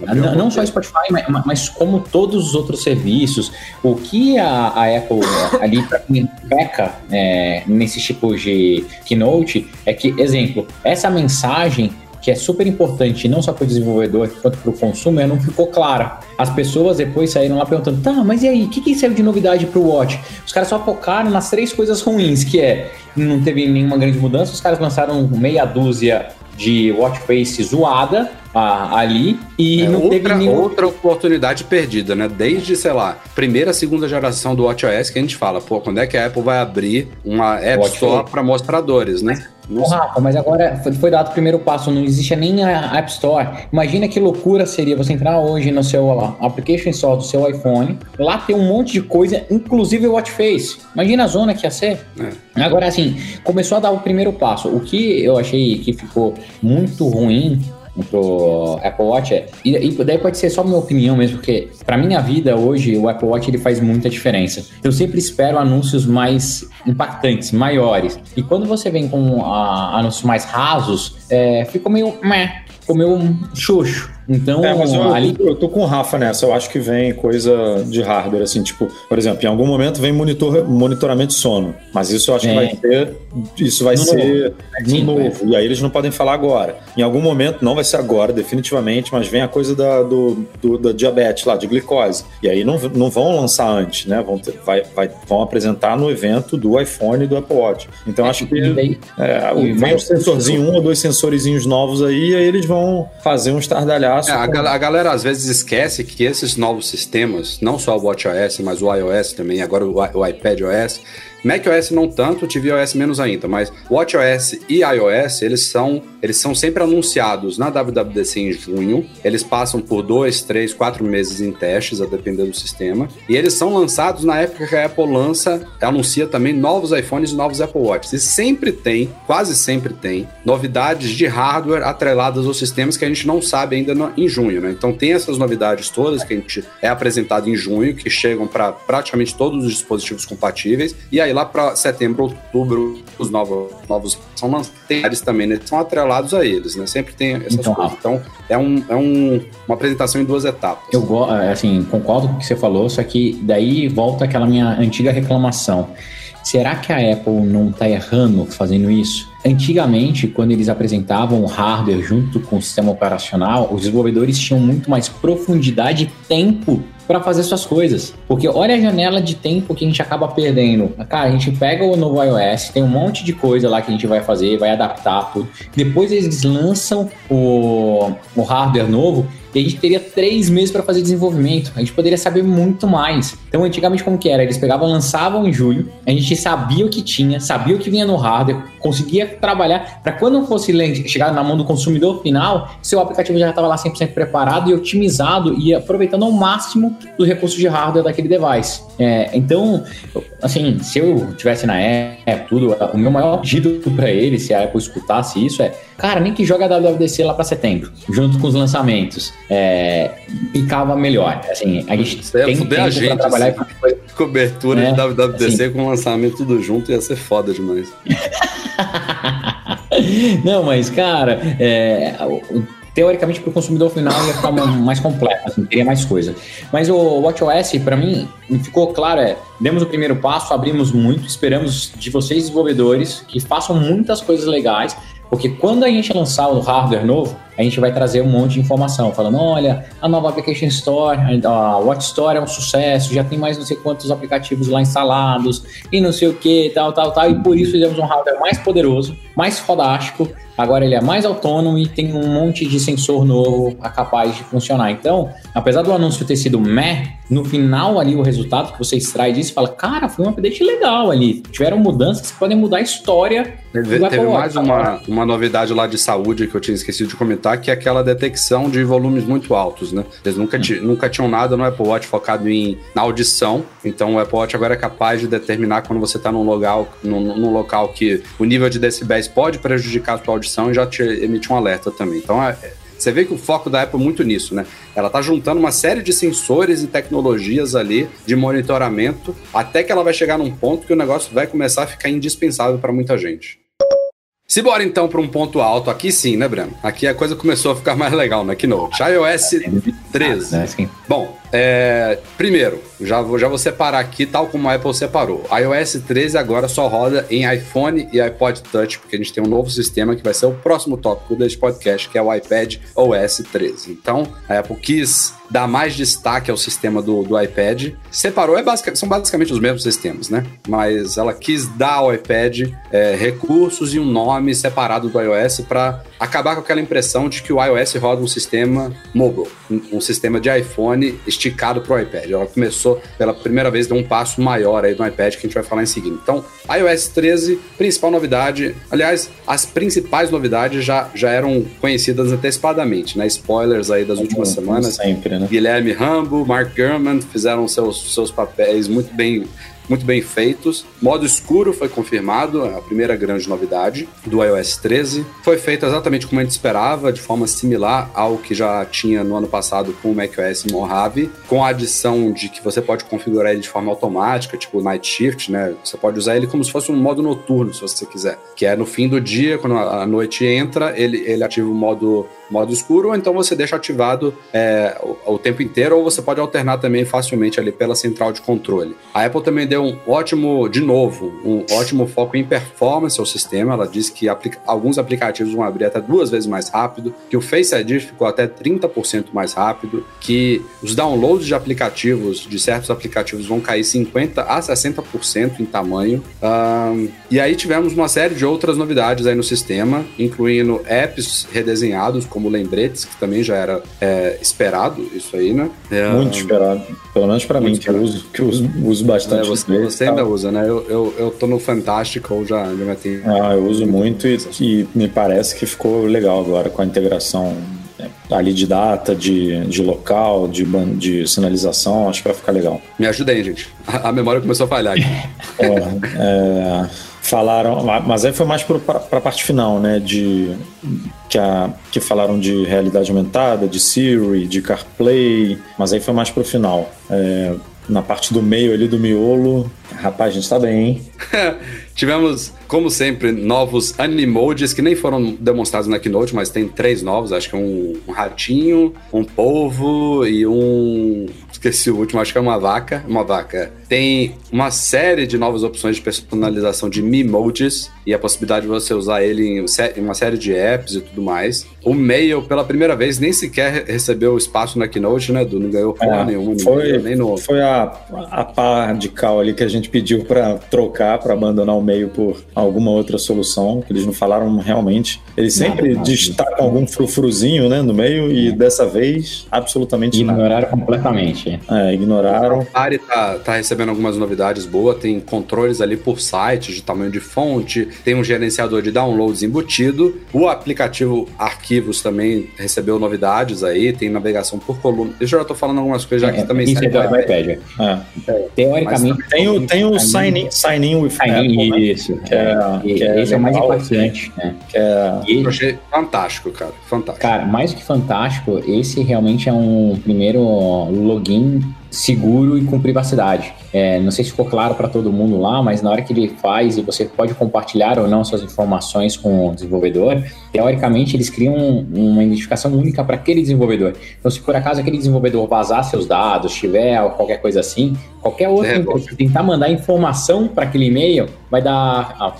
Não, não só Spotify, mas, mas como todos os outros serviços, o que a, a Apple ali para quem peca é, nesses tipos de keynote é que, exemplo, essa mensagem que é super importante não só para o desenvolvedor quanto para o consumo, não ficou clara. As pessoas depois saíram lá perguntando, tá, mas e aí, o que, que saiu de novidade para o Watch? Os caras só focaram nas três coisas ruins, que é não teve nenhuma grande mudança, os caras lançaram meia dúzia de watch face zoada ah, ali e É, não teve outra, nenhum outra oportunidade perdida, né? Desde, sei lá, primeira, segunda geração do WatchOS que a gente fala, pô, quando é que a Apple vai abrir uma App Watch Store para mostradores, né? Ô. Rafa, mas agora foi, dado o primeiro passo, não existe nem a App Store. Imagina que loucura seria você entrar hoje no seu ó, Application Store do seu iPhone, lá tem um monte de coisa, inclusive o Watch Face. Imagina a zona que ia ser. É. Agora, assim, começou a dar o primeiro passo. O que eu achei que ficou muito ruim pro Apple Watch é, e, e daí pode ser só minha opinião mesmo, porque pra minha vida hoje o Apple Watch ele faz muita diferença. Eu sempre espero anúncios mais impactantes, maiores. E quando você vem com ah, anúncios mais rasos, é, ficou meio meh, ficou meio xoxo. Então, É, mas eu, ali eu tô com o Rafa nessa. Eu acho que vem coisa de hardware, assim, tipo, por exemplo, em algum momento vem monitor, monitoramento de sono. Mas isso eu acho que É. vai ter. Isso vai No ser no Sim, novo. E aí eles não podem falar agora. Em algum momento, não vai ser agora, definitivamente, mas vem a coisa da, do, do- da diabetes lá, de glicose. E aí não, não vão lançar antes, né? Vão, ter- vai, vai- vão apresentar no evento do iPhone e do Apple Watch. Então acho que. daí- É, vem um sensorzinho, um ou dois sensorizinhos novos aí, e aí eles vão fazer um estardalhaço. É, a, gal- a galera às vezes esquece que esses novos sistemas, não só o WatchOS, mas o iOS também, agora o, o iPadOS, macOS não tanto, tvOS menos ainda, mas WatchOS e iOS, eles são, eles são sempre anunciados na WWDC em junho, eles passam por dois, três, quatro meses em testes, a depender do sistema, e eles são lançados na época que a Apple lança, anuncia também novos iPhones e novos Apple Watches. E sempre tem, quase sempre tem, novidades de hardware atreladas aos sistemas que a gente não sabe ainda no- em junho, né? Então tem essas novidades todas que a gente é apresentado em junho, que chegam para praticamente todos os dispositivos compatíveis, e aí lá para setembro, outubro, os novos, novos são lançados também, né? São atrelados a eles, né? Sempre tem essas Então, coisas. Então é, um, é um, uma apresentação em duas etapas. Eu go- assim, concordo com o que você falou, só que daí volta aquela minha antiga reclamação. Será que a Apple não está errando fazendo isso? Antigamente, quando eles apresentavam o hardware junto com o sistema operacional, os desenvolvedores tinham muito mais profundidade e tempo para fazer suas coisas. Porque olha a janela de tempo que a gente acaba perdendo. Cara, a gente pega o novo iOS, tem um monte de coisa lá que a gente vai fazer, vai adaptar tudo. Depois eles lançam o, o hardware novo e a gente teria três meses para fazer desenvolvimento. A gente poderia saber muito mais. Então, antigamente, como que era? Eles pegavam, lançavam em julho, a gente sabia o que tinha, sabia o que vinha no hardware, conseguia trabalhar para quando fosse chegar na mão do consumidor final, seu aplicativo já estava lá 100% preparado e otimizado e aproveitando ao máximo do recurso de hardware daquele device. É, então, assim, se eu tivesse na Apple, tudo, o meu maior pedido para ele, se a Apple escutasse isso, é, cara, nem que joga a WWDC lá para setembro, junto com os lançamentos, é, ficava melhor. Assim, a gente tem fuder a tempo gente, trabalhar assim. coisa. Cobertura É, de WWDC com lançamento tudo junto ia ser foda demais. Não, mas, cara, é, teoricamente para o consumidor final ia ficar mais completo, assim, teria mais coisa. Mas o WatchOS, para mim, ficou claro, é, demos o primeiro passo, abrimos muito, esperamos de vocês desenvolvedores que façam muitas coisas legais, porque quando a gente lançar o hardware novo, a gente vai trazer um monte de informação, falando, olha, a nova Application Store, a Watch Store é um sucesso, já tem mais não sei quantos aplicativos lá instalados, e não sei o que, tal, tal, tal, e por isso fizemos um hardware mais poderoso, mais fodástico, agora ele é mais autônomo e tem um monte de sensor novo capaz de funcionar. Então, apesar do anúncio ter sido meh, no final ali o resultado que você extrai disso, fala, cara, foi um update legal ali, tiveram mudanças que podem mudar a história Teve, teve mais uma, uma novidade lá de saúde que eu tinha esquecido de comentar, que é aquela detecção de volumes muito altos, né? Eles nunca, ti- nunca tinham nada no Apple Watch focado em, na audição, então o Apple Watch agora é capaz de determinar quando você está num local, num, num local que o nível de decibéis pode prejudicar a sua audição e já te emite um alerta também. Então é, Você vê que o foco da Apple é muito nisso, né? Ela tá juntando uma série de sensores e tecnologias ali de monitoramento, até que ela vai chegar num ponto que o negócio vai começar a ficar indispensável para muita gente. Se bora então para um ponto alto, aqui sim, né, Breno? Aqui a coisa começou a ficar mais legal na Keynote. iOS 13. né, assim. Bom, é, primeiro, já vou, já vou separar aqui, tal como a Apple separou. iOS 13 agora só roda em iPhone e iPod Touch, porque a gente tem um novo sistema que vai ser o próximo tópico deste podcast, que é o iPad OS 13. Então, a Apple quis dar mais destaque ao sistema do, do iPad. Separou, é basic, são basicamente os mesmos sistemas, né? Mas ela quis dar ao iPad é, recursos e um nome separado do iOS para acabar com aquela impressão de que o iOS roda um sistema mobile, um, um sistema de iPhone esticado para o iPad. Ela começou pela primeira vez, deu um passo maior aí no iPad que a gente vai falar em seguida. Então, iOS 13, principal novidade. Aliás, as principais novidades já, já eram conhecidas antecipadamente, né? Spoilers aí das últimas Como semanas. Sempre, né? Guilherme Rambo, Mark Gurman fizeram seus, seus papéis muito bem, muito bem feitos. Modo escuro foi confirmado, a primeira grande novidade do iOS 13. Foi feito exatamente como a gente esperava, de forma similar ao que já tinha no ano passado com o macOS Mojave, com a adição de que você pode configurar ele de forma automática, tipo Night Shift, né? Você pode usar ele como se fosse um modo noturno, se você quiser. Que é no fim do dia, quando a noite entra, ele, ele ativa o modo modo escuro, ou então você deixa ativado é, o, o tempo inteiro, ou você pode alternar também facilmente ali pela central de controle. A Apple também deu um ótimo, de novo, um ótimo foco em performance ao sistema. Ela disse que aplica- alguns aplicativos vão abrir até duas vezes mais rápido, que o Face ID ficou até 30% mais rápido, que os downloads de aplicativos, de certos aplicativos, vão cair 50% a 60% em tamanho. Ahn, e aí tivemos uma série de outras novidades aí no sistema, incluindo apps redesenhados, como lembretes, que também já era é, esperado isso aí, né? É, Muito esperado. Pelo menos pra mim, Muito que eu uso, que eu uso, uso bastante. é, você, você ainda usa, né? Eu, eu, eu tô no Fantástico ou já, já meti. Ah, eu uso muito e, e me parece que ficou legal agora com a integração né, ali de data, de, de local, de, de sinalização. Acho que vai ficar legal. Me ajuda aí, gente. A, a memória começou a falhar aqui. Ó, é, falaram, mas aí foi mais para a parte final, né? De que, a, que falaram de realidade aumentada, de Siri, de CarPlay, mas aí foi mais pro final. É, na parte do meio ali do miolo, rapaz, a gente tá bem, hein? Tivemos, como sempre, novos Animojis que nem foram demonstrados na Keynote, mas tem três novos. Acho que é um, um ratinho, um polvo e um. Esqueci o último, acho que é uma vaca. Uma vaca. Tem uma série de novas opções de personalização de Mimojis e a possibilidade de você usar ele em uma série de apps e tudo mais. O Mail, pela primeira vez, nem sequer recebeu espaço na Keynote, né, Du? Não ganhou porra É, nenhuma, foi, Mail, nem no. foi a, a pá de cal ali que a gente pediu para trocar, para abandonar o meio por alguma outra solução, que eles não falaram realmente. Eles sempre nada. destacam algum frufruzinho né, no meio e dessa vez, absolutamente nada. Ignoraram É, ignoraram. A Ari tá, tá recebendo algumas novidades boas, tem controles ali por site, de tamanho de fonte, tem um gerenciador de downloads embutido. O aplicativo Arquivos também recebeu novidades aí, tem navegação por coluna. Deixa eu já tô falando algumas coisas já que também Isso é do iPad. É. Teoricamente. Tem o, tem o sign in, sign in with Sign Apple, in, né? Isso. Que é- que é esse é o mais legal, impactante, né? que é E- Eu achei fantástico, cara. Fantástico. Cara, mais que fantástico, esse realmente é um primeiro login bem seguro e com privacidade. É, não sei se ficou claro para todo mundo lá, mas na hora que ele faz e você pode compartilhar ou não suas informações com o desenvolvedor, teoricamente eles criam uma identificação única para aquele desenvolvedor. Então, se por acaso aquele desenvolvedor vazar seus dados, tiver qualquer coisa assim, qualquer outra É, que tentar mandar informação para aquele e-mail vai dar, ah,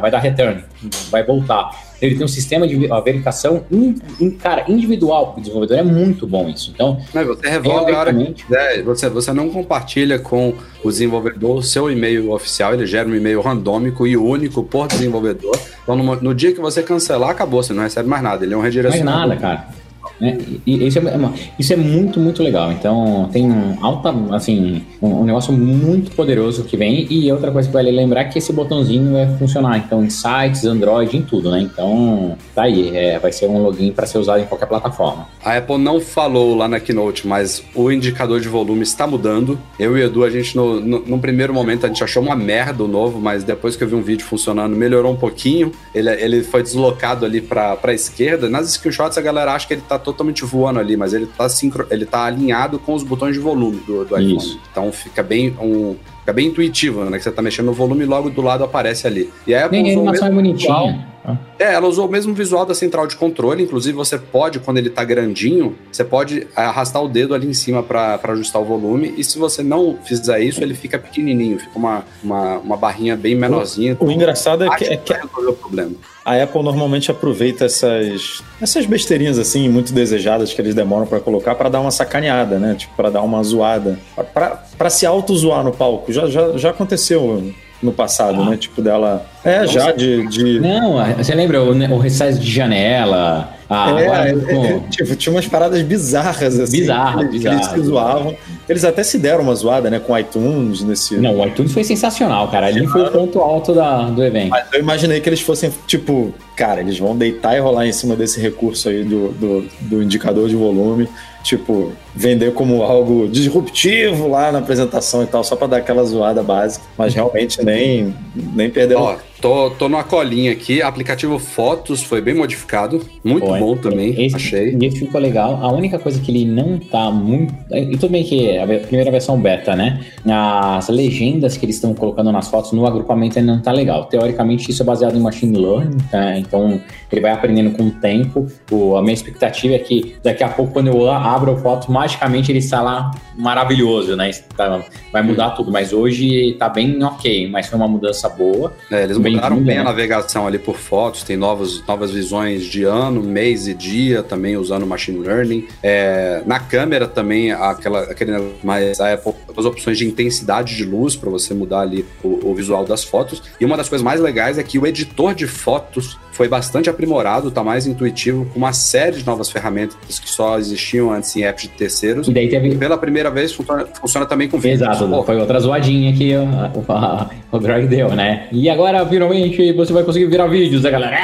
vai- dar return, vai voltar. Ele tem um sistema de verificação, in- in- cara, individual para o desenvolvedor. É muito bom isso. Então, Mas você revoga a hora que quiser. Você, você não compartilha com o desenvolvedor o seu e-mail oficial, ele gera um e-mail randômico e único por desenvolvedor. Então, no, no dia que você cancelar, acabou, você não recebe mais nada. Ele é um mais redirecionador. nada, cara. Né? E, isso, é, uma- isso é muito, muito legal. Então, tem um alta, assim, um, um negócio muito poderoso que vem. E outra coisa que vale lembrar é que esse botãozinho vai funcionar. Então, em sites, Android, em tudo, né? Então, tá aí. É, vai ser um login para ser usado em qualquer plataforma. A Apple não falou lá na Keynote, mas o indicador de volume está mudando. Eu e o Edu, a gente, no, no, num primeiro momento, a gente achou uma merda o novo, mas depois que eu vi um vídeo funcionando, melhorou um pouquinho. Ele, ele foi deslocado ali para a esquerda. Nas screenshots, a galera acha que ele tá totalmente voando ali, mas ele tá, sincro, ele tá alinhado com os botões de volume do, do iPhone. Então fica bem um. Fica bem intuitivo, né? Que você tá mexendo no volume e logo do lado aparece ali. E a Apple Nem a usou o animação é mesmo visual. bonitinha. É, ela usou o mesmo visual da central de controle. Inclusive, você pode, quando ele tá grandinho, você pode arrastar o dedo ali em cima para ajustar o volume. E se você não fizer isso, ele fica pequenininho, fica uma, uma, uma barrinha bem menorzinha. O engraçado é que, é que o problema. a Apple normalmente aproveita essas, essas besteirinhas assim, muito desejadas que eles demoram pra colocar pra dar uma sacaneada, né? Tipo, pra dar uma zoada. Pra- Pra se auto-zoar no palco. Já, já, já aconteceu no passado, né? Tipo, dela. É, já de. de... Não, você lembra o, o resize de janela? Ah, é, agora é, é, tipo, tinha umas paradas bizarras, assim. Bizarra, que, que eles zoavam. Eles até se deram uma zoada, né? Com iTunes nesse. Não, o iTunes foi sensacional, cara. Ali foi o ponto alto da, do evento. Mas eu imaginei que eles fossem, tipo, cara, eles vão deitar e rolar em cima desse recurso aí do, do, do indicador de volume, tipo, vender como algo disruptivo lá na apresentação e tal, só pra dar aquela zoada básica, mas realmente nem, nem perderam. Ó, tô, tô numa colinha aqui. Aplicativo Fotos foi bem modificado. Muito Foi. bom também, Esse, achei. Esse ficou legal. A única coisa que ele não tá muito. E tudo bem que é a primeira versão beta, né? As legendas que eles estão colocando nas fotos no agrupamento ainda não tá legal. Teoricamente, isso é baseado em machine learning, tá? Então ele vai aprendendo com o tempo. O, a minha expectativa é que daqui a pouco, quando eu abro a foto, magicamente ele está lá maravilhoso, né? Tá- vai mudar tudo. Mas hoje tá bem ok, mas foi uma mudança boa. É, eles Bem-vindo, mudaram bem né? a navegação ali por fotos, tem novos, novas visões de ano, mês e dia, também usando machine learning. É, na câmera também, aquela, aquele mais a Apple, as opções de intensidade de luz para você mudar ali o, o visual das fotos. E uma das coisas mais legais é que o editor de fotos foi bastante aprimorado, tá mais intuitivo, com uma série de novas ferramentas que só existiam antes em apps de terceiros. E daí teve, Pela primeira vez funciona, funciona também com vídeos. Exato, foi outra zoadinha que o, a- o Greg deu, né? E agora, finalmente, você vai conseguir virar vídeos, a galera.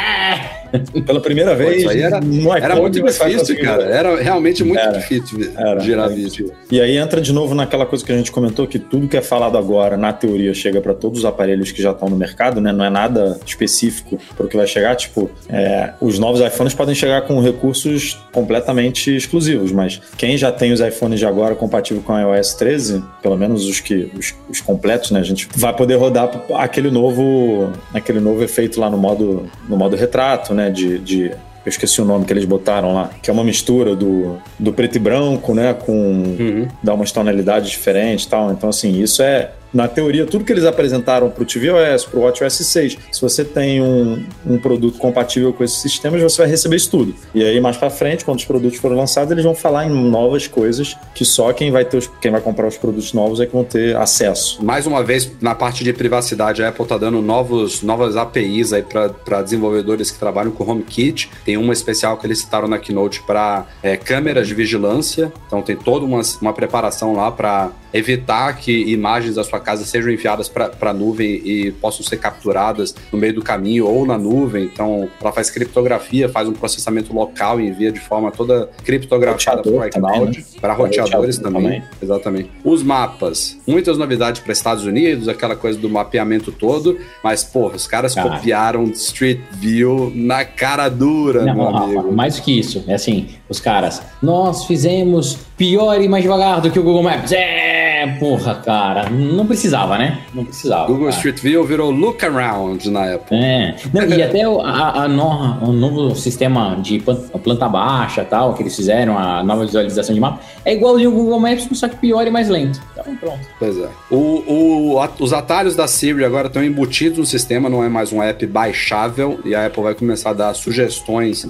"É!" Pela primeira Pô, vez, isso aí era- Era iPhone muito você vai difícil, cara. Era realmente muito Era. difícil Era, girar era vídeo. E aí entra de novo naquela coisa que a gente comentou, que tudo que é falado agora, na teoria, chega para todos os aparelhos que já estão no mercado, né? Não é nada específico para o que vai chegar. Tipo, é, os novos iPhones podem chegar com recursos completamente exclusivos, mas quem já tem os iPhones de agora compatível com a iOS 13, pelo menos os que os, os completos, né? A gente vai poder rodar aquele novo, aquele novo efeito lá no modo, no modo retrato, né? De, de eu esqueci o nome que eles botaram lá, que é uma mistura do, do preto e branco, né, com Uhum. dá umas tonalidades diferentes e tal. Então, assim, isso é, na teoria, tudo que eles apresentaram para o tvOS, para o WatchOS 6, se você tem um, um produto compatível com esses sistemas, você vai receber isso tudo. E aí, mais para frente, quando os produtos forem lançados, eles vão falar em novas coisas que só quem vai, ter os, quem vai comprar os produtos novos é que vão ter acesso. Mais uma vez, na parte de privacidade, a Apple tá dando novos, novas APIs aí para desenvolvedores que trabalham com HomeKit. Tem uma especial que eles citaram na Keynote para câmeras de vigilância. Então tem toda uma, uma preparação lá para evitar que imagens da sua casa sejam enviadas para a nuvem e possam ser capturadas no meio do caminho ou na nuvem. Então ela faz criptografia, faz um processamento local e envia de forma toda criptografada para iCloud, né? para roteadores roteador também. também. Exatamente. Os mapas, muitas novidades para Estados Unidos, aquela coisa do mapeamento todo, mas porra, os caras Cara. copiaram Street View na cara dura, Não, meu amigo. mais do que isso, é assim, os caras, nós fizemos pior e mais devagar do que o Google Maps. É, porra, cara, não precisava, né? Não precisava. Google cara. Street View virou look around na Apple. É, Não, e até o, a, a no- o novo sistema de plan- planta baixa tal, que eles fizeram, a nova visualização de mapa, é igualzinho o Google Maps, só que pior e mais lento. Então pronto. Pois é. O, o- a- os atalhos da Siri agora estão embutidos no sistema, não é mais um app baixável, e a Apple vai começar a dar sugestões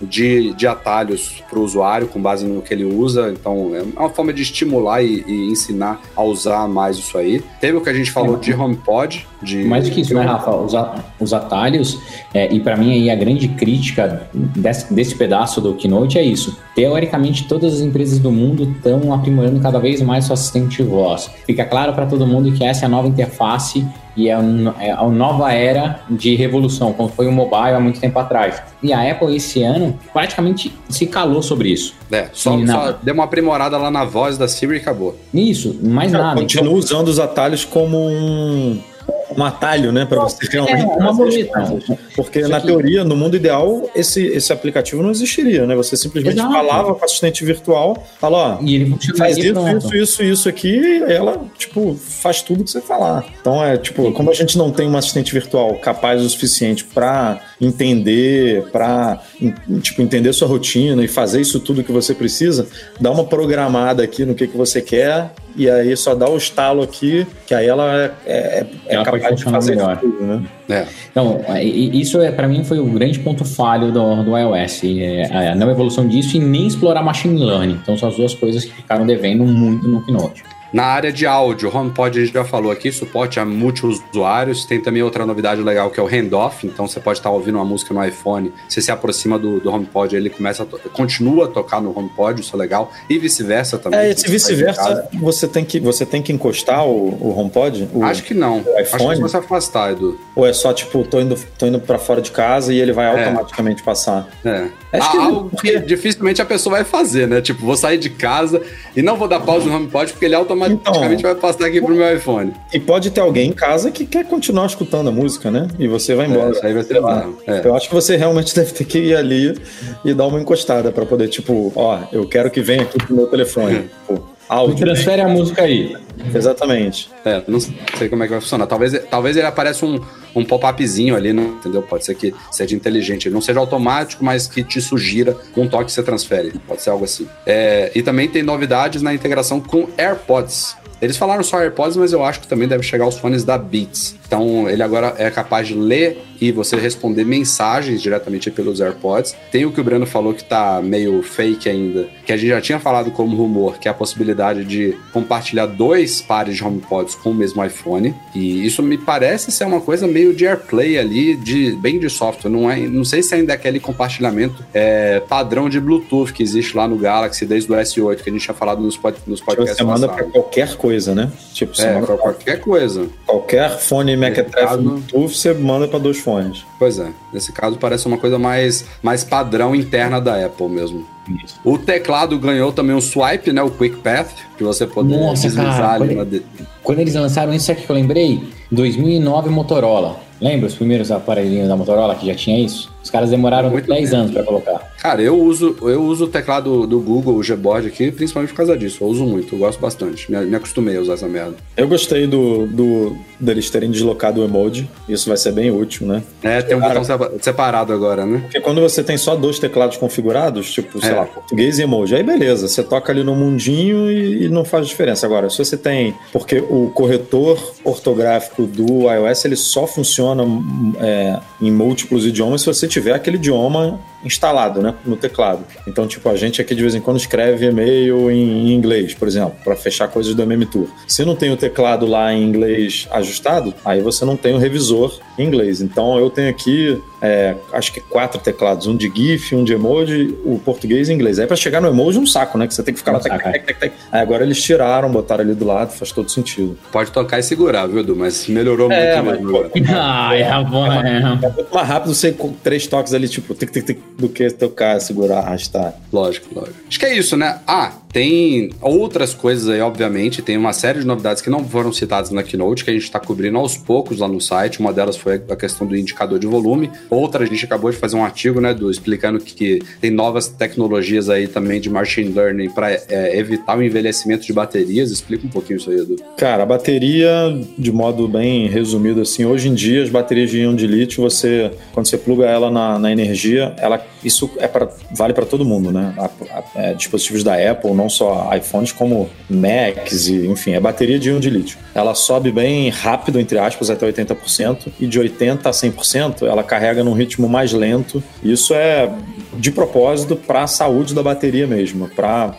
de, de atalhos para o usuário com base no que ele usa. Então é uma forma de estimular e, e ensinar a usar mais isso aí. Teve o que a gente falou de HomePod, De... Mais do que isso, né, Rafa? Os, a- os atalhos, é, e para mim aí a grande crítica desse, desse pedaço do Keynote é isso. Teoricamente, todas as empresas do mundo estão aprimorando cada vez mais seu assistente de voz. Fica claro para todo mundo que essa é a nova interface e é a, é a nova era de revolução, como foi o mobile há muito tempo atrás. E a Apple esse ano praticamente se calou sobre isso. É, só, E na- só deu uma aprimorada lá na voz da Siri e acabou. Isso, mais nada. continuo usando os atalhos como um, um atalho, né? Para você realmente. É, uma. Porque, na teoria, no mundo ideal, esse, esse aplicativo não existiria, né? Você simplesmente Exato. falava com o assistente virtual, fala, ó. E ele Faz isso, pronto. isso, isso, isso aqui, ela, tipo, faz tudo que você falar. Então é, tipo, como a gente não tem um assistente virtual capaz o suficiente para entender, para tipo, entender sua rotina e fazer isso tudo que você precisa, dá uma programada aqui no que, que você quer e aí só dá o estalo aqui, que aí ela é, é, é Ela capaz de funcionar fazer isso melhor. tudo, né? É. Então, isso é para mim foi o grande ponto falho do, do iOS, é, a não evolução disso e nem explorar machine learning. Então, são as duas coisas que ficaram devendo muito no Keynote. Na área de áudio, o HomePod a gente já falou aqui, suporte a multi-usuários. Tem também outra novidade legal que é o handoff. Então você pode estar ouvindo uma música no iPhone, você se aproxima do, do HomePod, ele começa a continua a tocar no HomePod, isso é legal. E vice-versa também. É, esse vice-versa, você tem que você tem que encostar o, o HomePod? O- Acho que não. o Acho que iPhone? se você afastar, Edu. Ou é só tipo, tô indo, tô indo pra fora de casa e ele vai É. automaticamente passar? É. Acho que algo que dificilmente a pessoa vai fazer, né? Tipo, vou sair de casa e não vou dar pausa no HomePod porque ele automaticamente Então. vai passar aqui pro meu iPhone. E pode ter alguém em casa que quer continuar escutando a música, né? E você vai embora. É, isso aí vai ser lá. bizarro. É. Eu acho que você realmente deve ter que ir ali e dar uma encostada pra poder, tipo, ó, eu quero que venha aqui pro meu telefone. tipo, áudio. Transfere a música aí. Exatamente. É, não sei como é que vai funcionar. Talvez, talvez ele apareça um, um pop-upzinho ali, né? entendeu? Pode ser que seja inteligente. Ele não seja automático, mas que te sugira um toque que você transfere. Pode ser algo assim. É, e também tem novidades na integração com AirPods. Eles falaram só AirPods, mas eu acho que também deve chegar aos fones da Beats. Então ele agora é capaz de ler e você responder mensagens diretamente pelos AirPods. Tem o que o Breno falou que tá meio fake ainda, que a gente já tinha falado como rumor, que é a possibilidade de compartilhar dois pares de HomePods com o mesmo iPhone. E isso me parece ser uma coisa meio de AirPlay ali, de bem de software. Não, é, não sei se ainda é aquele compartilhamento é, padrão de Bluetooth que existe lá no Galaxy desde o S8, que a gente tinha falado nos, pod, nos Tipo, podcasts você manda pra passados. qualquer coisa, né? Tipo, você É, manda pra qualquer coisa. qualquer fone Mequetrefe caso- Bluetooth, você manda pra dois fones. Pois é, nesse caso parece uma coisa mais, mais padrão interna da Apple mesmo. O teclado ganhou também um swipe, né? O Quick Path, que você poder Nossa, deslizar cara, ali quando- de- Quando eles lançaram isso, sabe o que eu lembrei? 2009 Motorola. Lembra os primeiros aparelhinhos da Motorola que já tinha isso? Os caras demoraram Muito 10 bem. anos pra colocar. Cara, eu uso, eu uso o teclado do Google, o Gboard aqui, principalmente por causa disso. Eu uso muito, eu gosto bastante. Me, me acostumei a usar essa merda. Eu gostei do, do deles terem deslocado o emoji. Isso vai ser bem útil, né? É, tem um Cara. botão sepa- separado agora, né? Porque quando você tem só dois teclados configurados, tipo, sei É. lá, português e emoji, aí beleza, você toca ali no mundinho e, e não faz diferença. Agora, se você tem. Porque o corretor ortográfico do iOS ele só funciona hum, é, em múltiplos idiomas se você tiver aquele idioma instalado né, no teclado. Então, tipo, a gente aqui de vez em quando escreve e-mail em, em inglês, por exemplo, para fechar coisas do MM Tour. Se não tem o teclado lá em inglês ajustado, aí você não tem o revisor em inglês. Então, eu tenho aqui, é, acho que quatro teclados, um de GIF, um de emoji, o português e o inglês. Aí para chegar no emoji, um saco, né? Que você tem que ficar É um lá. Tec, saco, é. tec, tec, tec. Aí agora eles tiraram, botaram ali do lado, faz todo sentido. Pode tocar e segurar, viu, Edu? Mas melhorou É, muito mas, pô. Ah, é bom, é. É muito mais rápido você com três toques ali, tipo, tic, tic, tic, do que tocar, segurar, arrastar. Lógico, lógico. Acho que é isso, né? Ah, tem outras coisas aí, obviamente. Tem uma série de novidades que não foram citadas na Keynote, que a gente está cobrindo aos poucos lá no site. Uma delas foi a questão do indicador de volume. Outra, a gente acabou de fazer um artigo, né, do explicando que, que tem novas tecnologias aí também de machine learning para evitar o envelhecimento de baterias. Explica um pouquinho isso aí, Edu. Cara, a bateria, de modo bem resumido assim, hoje em dia as baterias de íon de lítio, você, quando você pluga ela na, na energia, ela, isso é pra, vale para todo mundo, né? A- a- é, dispositivos da Apple, não só iPhones, como Macs e, enfim, é bateria de íon de lítio. Ela sobe bem rápido, entre aspas, até 80%, e de 80% a 100% ela carrega num ritmo mais lento. Isso é de propósito para a saúde da bateria mesmo, para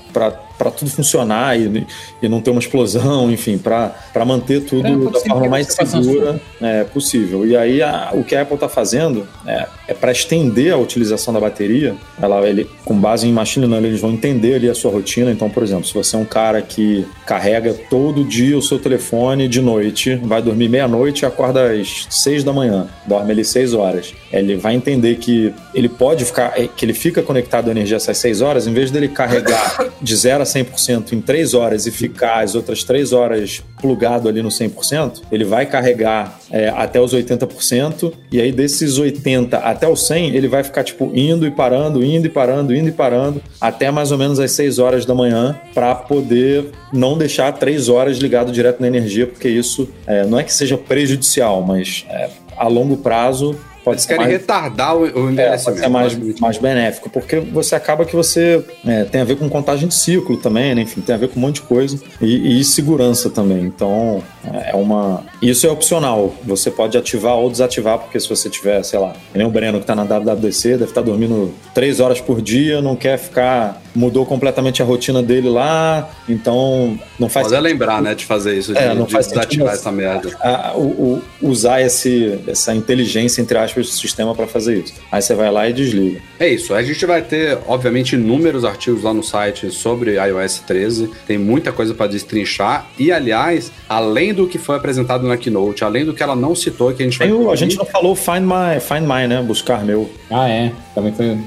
para tudo funcionar e, e não ter uma explosão, enfim, para manter tudo É, da forma mais segura é, possível. E aí a- o que a Apple está fazendo é, é para estender a utilização da bateria, ela, ele, com base em machine learning, eles vão entender ali a sua rotina. Então, por exemplo, se você é um cara que carrega todo dia o seu telefone de noite, vai dormir meia-noite e acorda às seis da manhã, dorme ali seis horas. Ele vai entender que ele pode ficar, é, que ele fica conectado à energia essas seis horas, em vez dele carregar de 0 a 100% em três horas e ficar as outras três horas plugado ali no 100%, ele vai carregar é, até os 80%, e aí desses 80 até os 100, ele vai ficar tipo indo e parando, indo e parando, indo e parando, até mais ou menos às 6 horas da manhã, para poder não deixar três horas ligado direto na energia, porque isso é, não é que seja prejudicial, mas é, a longo prazo Eles ser querem mais retardar o, o é, envelhecimento. ser mais, basicamente. mais benéfico, porque você acaba que você é, tem a ver com contagem de ciclo também, né? Enfim, tem a ver com um monte de coisa e, e segurança também. Então, é uma. Isso é opcional. Você pode ativar ou desativar, porque se você tiver, sei lá, nem o Breno que tá na WWDC, deve estar dormindo três horas por dia, não quer ficar. Mudou completamente a rotina dele lá, então não faz Pode é lembrar, né, de fazer isso, de, É, não de faz desativar essa merda. a- o- o- usar esse, essa inteligência, entre aspas, do sistema para fazer isso. Aí você vai lá e desliga. É isso, a gente vai ter, obviamente, inúmeros artigos lá no site sobre iOS 13, tem muita coisa para destrinchar, e aliás, além do que foi apresentado na Keynote, além do que ela não citou, que a gente vai Tem o- a gente não falou Find My, Find My, né? Buscar meu. Ah, é. Também foi.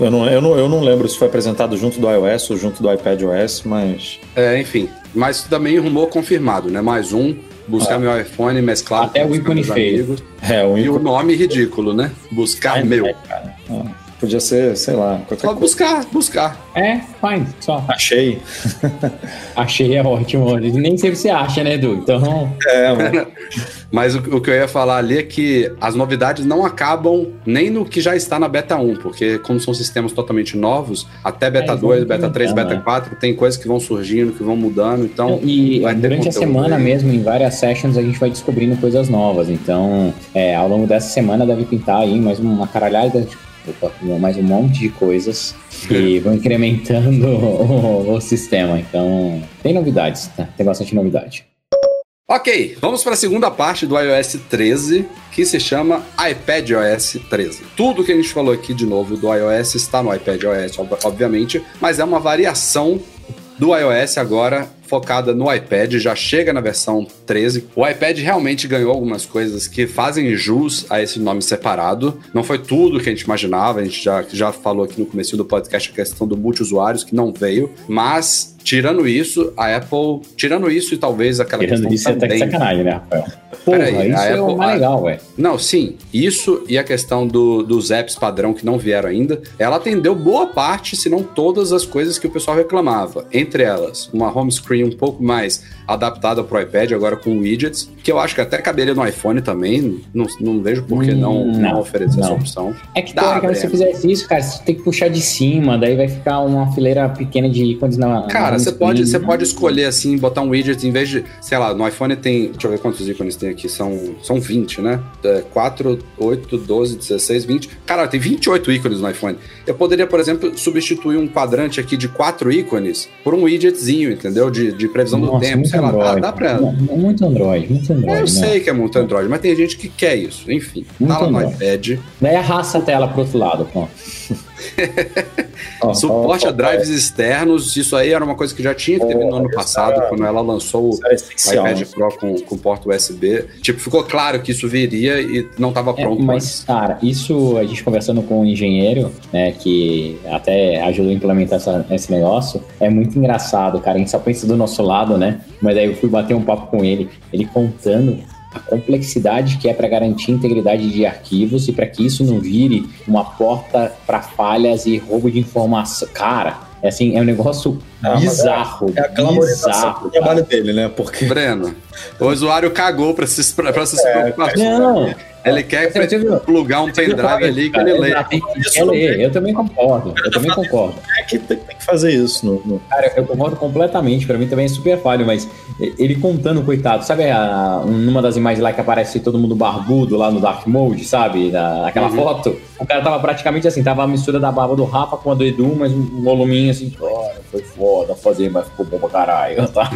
Eu não, eu, não, eu não lembro se foi apresentado junto do iOS ou junto do iPadOS, mas. É, enfim, mas também rumor confirmado, né? Mais um, buscar Ah. meu iPhone mesclado Até com o ícone feio. É, o E o nome ridículo, né? Buscar meu. cara. Podia ser, sei lá, qualquer Só coisa. buscar, buscar. É, fine, só. Achei. Achei é ótimo. Nem sempre você acha, né, Edu? Então, É, mano. Mas o, o que eu ia falar ali é que as novidades não acabam nem no que já está na beta 1, porque como são sistemas totalmente novos, até beta É, eles vão 2, beta 3, implementando, beta né? 4, tem coisas que vão surgindo, que vão mudando, então e durante a semana aí. mesmo, em várias sessions, a gente vai descobrindo coisas novas. Então, é, ao longo dessa semana deve pintar aí mais uma caralhada, de- mais um monte de coisas que vão incrementando o, o sistema. Então, tem novidades, tá? Tem bastante novidade. Ok, vamos para a segunda parte do iOS 13, que se chama iPadOS 13. Tudo que a gente falou aqui de novo do iOS está no iPadOS, ob- obviamente, mas é uma variação do iOS agora focada no iPad, já chega na versão 13. O iPad realmente ganhou algumas coisas que fazem jus a esse nome separado. Não foi tudo que a gente imaginava, a gente já, já falou aqui no começo do podcast a questão do multiusuários que não veio, mas tirando isso, a Apple, tirando isso e talvez aquela Tirando questão isso, é até que também sacanagem, né, Rafael? Porra, Peraí, isso a é o Apple- mais a- legal, velho. não, sim, isso e a questão do- dos apps padrão que não vieram ainda, ela atendeu boa parte, se não todas as coisas que o pessoal reclamava. Entre elas, uma home screen um pouco mais adaptada para o iPad, agora com widgets, que eu acho que até caberia no iPhone também. Não, não vejo por que Hum, não, não, não, oferecer essa não. opção. É que teoricamente, se você Breno. fizesse isso, cara, você tem que puxar de cima, daí vai ficar uma fileira pequena de ícones na. Cara, você pode, screen. você pode escolher assim, botar um widget em vez de, sei lá, no iPhone tem, deixa eu ver quantos ícones tem aqui, são, são 20, né? É, 4, 8, 12, 16, 20. Cara, tem 28 ícones no iPhone. Eu poderia, por exemplo, substituir um quadrante aqui de 4 ícones por um widgetzinho, entendeu? De, de previsão do Nossa, tempo, muito sei lá, dá, Android. dá pra. Mu- Muito Android, muito Android. É, eu né? sei que é muito Android, mas tem gente que quer isso. Enfim, Muito tá lá no Android. iPad. Daí arrasta a tela pro outro lado, pô. Suporte a drives externos, isso aí era uma coisa que já tinha que vindo no ano passado, quando ela lançou o iPad Pro com, com porta USB. Tipo, ficou claro que isso viria e não estava É, pronto mas, antes. cara, isso a gente conversando com um engenheiro, né, que até ajudou a implementar essa- esse negócio, é muito engraçado, cara. A gente só pensa do nosso lado, né? Mas aí eu fui bater um papo com ele, ele contando a complexidade que é para garantir a integridade de arquivos e para que isso não vire uma porta para falhas e roubo de informação. Cara, é assim, é um negócio Ah, é- bizarro. É a glamorização bizarro, do trabalho dele, né? Porque Breno, o usuário cagou pra essas, pra essas É, preocupações. Não, Ele quer Você viu? plugar um pendrive ali que ele lê. tem Isso não ler. Eu também concordo. Eu também concordo. é que tem, tem que fazer isso. No, no- Cara, eu concordo completamente. Pra mim também é super falho, mas ele contando, coitado, sabe a, numa das imagens lá que aparece todo mundo barbudo lá no Dark Mode, sabe? Na, aquela Uhum. foto. O cara tava praticamente assim, tava a mistura da barba do Rafa com a do Edu, mas um voluminho assim, fora. foi foda fazer, mas ficou bom pra caralho. Tá?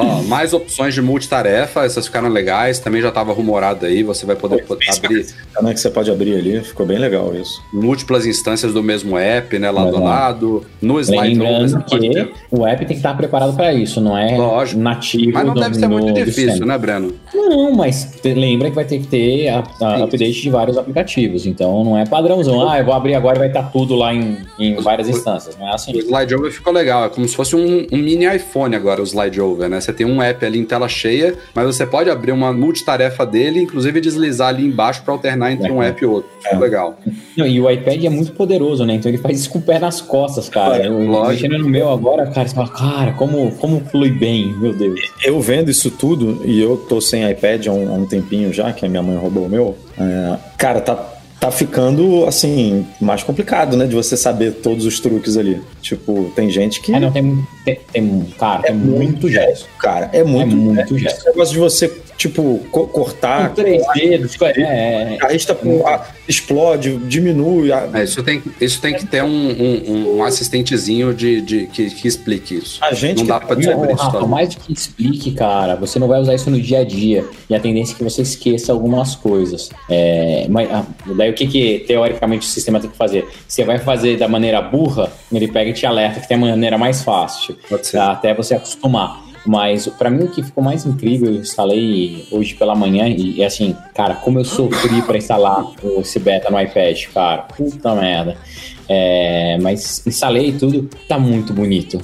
Ó, mais opções de multitarefa, essas ficaram legais, também já estava rumorado aí, você vai poder po- abrir Né, que você pode abrir ali, ficou bem legal isso. múltiplas instâncias do mesmo app, né, lado a lado. No slide Lembrando que ter. o app tem que estar preparado para isso, não é Lógico. nativo. Mas não do- deve ser muito difícil, né, Breno? Não, mas lembra que vai ter que ter a, a update de vários aplicativos. Então não é padrãozão. Ah, eu vou abrir agora e vai estar tudo lá em, em várias instâncias. Não é assim. O slide over ficou legal, é como se fosse um, um mini iPhone agora, o slide over, né? Você tem um app ali em tela cheia, mas você pode abrir uma multitarefa dele, inclusive deslizar ali embaixo para alternar entre um app e outro. Ficou legal. Não, e o iPad é muito poderoso, né? Então ele faz isso com o pé nas costas, cara. Eu, lógico. mexendo no meu agora, cara, você fala, cara, como, como flui bem, meu Deus. Eu vendo isso tudo, e eu tô sem iPad há um, há um tempinho já, que a minha mãe roubou o meu, é, cara, tá, tá ficando, assim, mais complicado, né? De você saber todos os truques ali. Tipo, tem gente que... Ah, não, tem, tem, tem cara, tem muito gesto. Cara, é muito... É muito Esse gesto. negócio de você, tipo, co- cortar... Com três dedos, é, é, A resta explode, diminui. ah, É, isso, tem, isso tem que ter um, um, um assistentezinho de, de, que, que explique isso. A gente Não dá pra descobrir isso. Rafa, mais do que explique, cara, você não vai usar isso no dia a dia. E a tendência é que você esqueça algumas coisas. É, mas, ah, daí o que, que teoricamente o sistema tem que fazer? Você vai fazer da maneira burra, ele pega e te alerta que tem a maneira mais fácil. Pode ser. tá? Até você acostumar. Mas pra mim o que ficou mais incrível, eu instalei hoje pela manhã e, e assim, cara, como eu sofri pra instalar o- beta no iPad, cara. Puta merda. É, mas instalei tudo, tá muito bonito.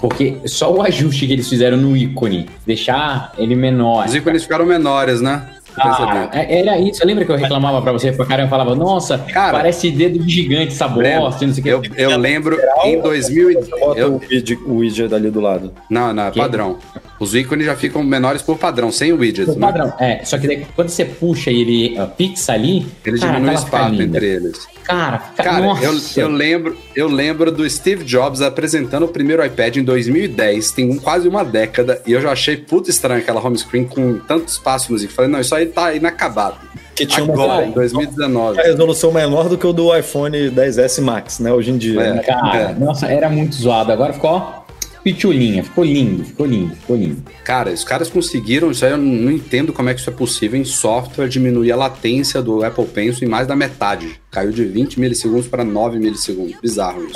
Porque só o ajuste que eles fizeram no ícone, deixar ele menor. Os ícones ficaram menores, né? Percebeu? é- era isso. Lembra que eu reclamava pra você? Caramba, eu falava, nossa, Cara, parece dedo de gigante essa bosta, não sei o que. eu, eu lembro em 2000 e- Você bota eu, o, widget, o widget ali do lado. Não, não, é Que? padrão. Os ícones já ficam menores por padrão, sem o widget, O né? padrão, é. Só que daí, quando você puxa e ele uh, pixa ali, Ele cara, diminui o espaço entre eles. Cara, fica, Cara, eu, nossa. eu, lembro, eu lembro do Steve Jobs apresentando o primeiro iPad em 2010, tem um- quase uma década, e eu já achei puto estranho aquela home screen com tanto espaço nos ícones. Falei, não, isso aí tá inacabado. Que tinha uma, Agora, cara, em 2019. uma resolução menor do que o do iPhone 10S Max, né? Hoje em dia. É. né? Cara, É. nossa, era muito zoado. Agora ficou, ó, pitulinha. Ficou lindo, ficou lindo, ficou lindo. Cara, os caras conseguiram, isso aí eu não entendo como é que isso é possível, em software diminuir a latência do Apple Pencil em mais da metade. Caiu de 20 milissegundos para 9 milissegundos. Bizarro isso.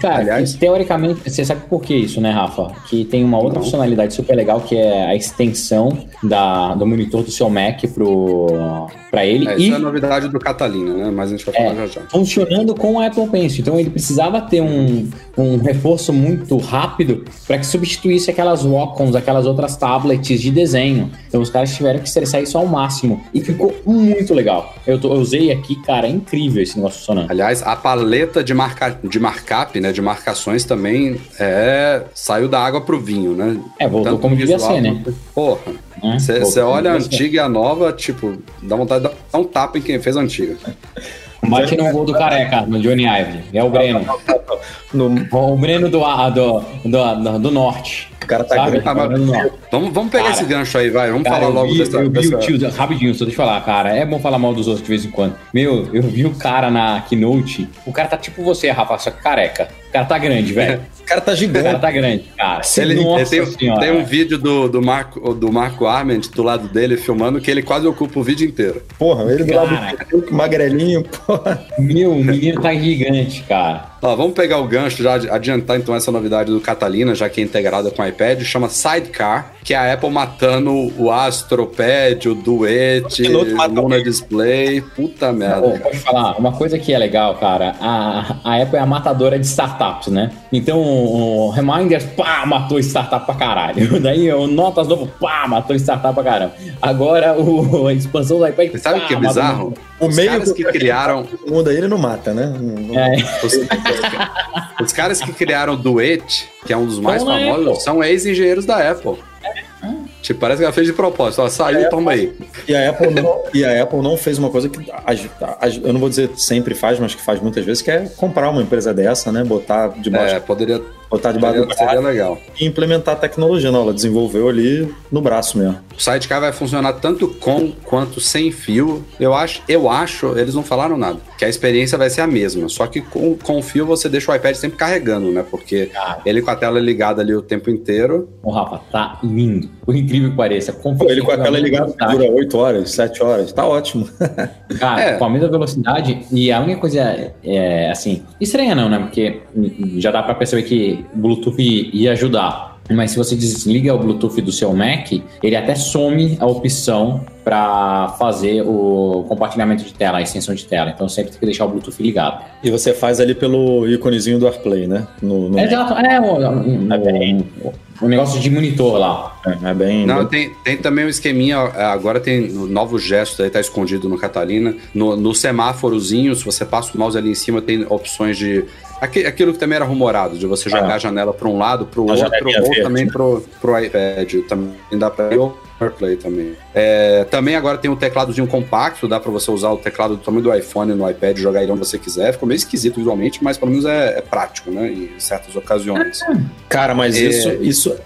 Cara, Aliás- teoricamente, você sabe por que isso, né, Rafa? Que tem uma outra Não. funcionalidade super legal que é a extensão da, do monitor do seu Mac pro, pra ele. É, e isso é a novidade do Catalina, né? Mas a gente vai falar É. já já. funcionando com o Apple Pencil. Então ele precisava ter um, um reforço muito rápido para que substituísse aquelas Wacom, aquelas outras tablets de desenho. Então os caras tiveram que estressar isso ao máximo. E ficou muito legal. Eu, tô- eu usei aqui, cara, é incrível esse negócio funcionando. Aliás, a paleta de, marca, de markup, né? De marcações também é, saiu da água pro vinho, né? É, voltou Tanto como devia ser, né? Porra, você como olha a antiga e a nova, tipo, dá vontade de dar um tapa em quem fez a antiga. Bate no gol do careca, no Johnny Ive. É o Breno. No, O Breno do, do, do, do norte. O cara tá Sabe? grande. Vamos, vamos pegar Cara, esse gancho aí, vai. Vamos Cara, falar eu logo vi, dessa. eu vi dessa- o tio, rapidinho, só deixa eu falar, cara. É bom falar mal dos outros de vez em quando. Meu, eu vi o cara na keynote. O cara tá tipo você, Rafa, só que careca. O cara tá grande, velho. O cara tá O cara gigante. tá grande, cara. Ele, ele Nossa tem, senhora. tem um vídeo do, do, Marco, do Marco Arment do lado dele filmando que ele quase ocupa o vídeo inteiro. Porra, ele do lado do magrelinho, porra. Meu, o menino tá gigante, cara. Ó, vamos pegar o gancho, já adiantar então essa novidade do Catalina, já que é integrada com o iPad, chama Sidecar, que é a Apple matando o Astropad, o Duet, o Luna Display, puta merda. Pô, pode falar, uma coisa que é legal, cara, a, a Apple é a matadora de startups, né? Então, o Reminders, pá, matou startup pra caralho. Daí o Notas novo, pá, matou startup pra caramba. Agora o, a expansão do iPad, Você sabe o que é bizarro? O Os meio que criaram O mundo aí ele não mata, né? Não- não- É, Os, os caras que criaram o Duet, que é um dos mais famosos, Apple. são ex-engenheiros da Apple. Tipo, parece que ela fez de propósito. Ó, saiu, toma aí. E a Apple não, e a Apple não fez uma coisa que as- as- eu não vou dizer sempre faz, mas que faz muitas vezes, que é comprar uma empresa dessa, né? Botar debaixo. É, poderia, botar debaixo Seria, do seria braço legal. e implementar a tecnologia. Não, ela desenvolveu ali no braço mesmo. O Sidecar vai funcionar tanto com quanto sem fio. Eu acho, eu acho, eles não falaram nada. Que a experiência vai ser a mesma. Só que com, com o fio você deixa o iPad sempre carregando, né? Porque Cara. ele com a tela ligada ali o tempo inteiro. Ô, Rafa, tá lindo. Por incrível que pareça. Pô, ele com a tela ligada Tá. dura 8 horas, 7 horas. Tá ótimo. Cara, É. com a mesma velocidade. E a única coisa, é, assim, estranha não, né? Porque já dá pra perceber que o Bluetooth ia ajudar. Mas se você desliga o Bluetooth do seu Mac, ele até some a opção para fazer o compartilhamento de tela, a extensão de tela. Então sempre tem que deixar o Bluetooth ligado. E você faz ali pelo íconezinho do AirPlay, né? No, no Exato, é o, o, o negócio de monitor lá. É, é bem. Não, bem- tem, tem também um esqueminha. é, Agora tem o novo gesto aí, tá escondido no Catalina. No, no semáforozinho, se você passa o mouse ali em cima, tem opções de. Aquilo que também era rumorado, de você jogar Ah. a janela para um lado, para o outro, ou verde. também pro, pro iPad. Também dá para o AirPlay também. É, também agora tem um tecladozinho compacto, dá para você usar o teclado do tamanho do iPhone no iPad e jogar ele onde você quiser. Ficou meio esquisito visualmente, mas pelo menos é, é prático, né? Em certas ocasiões. Cara, mas É. isso, isso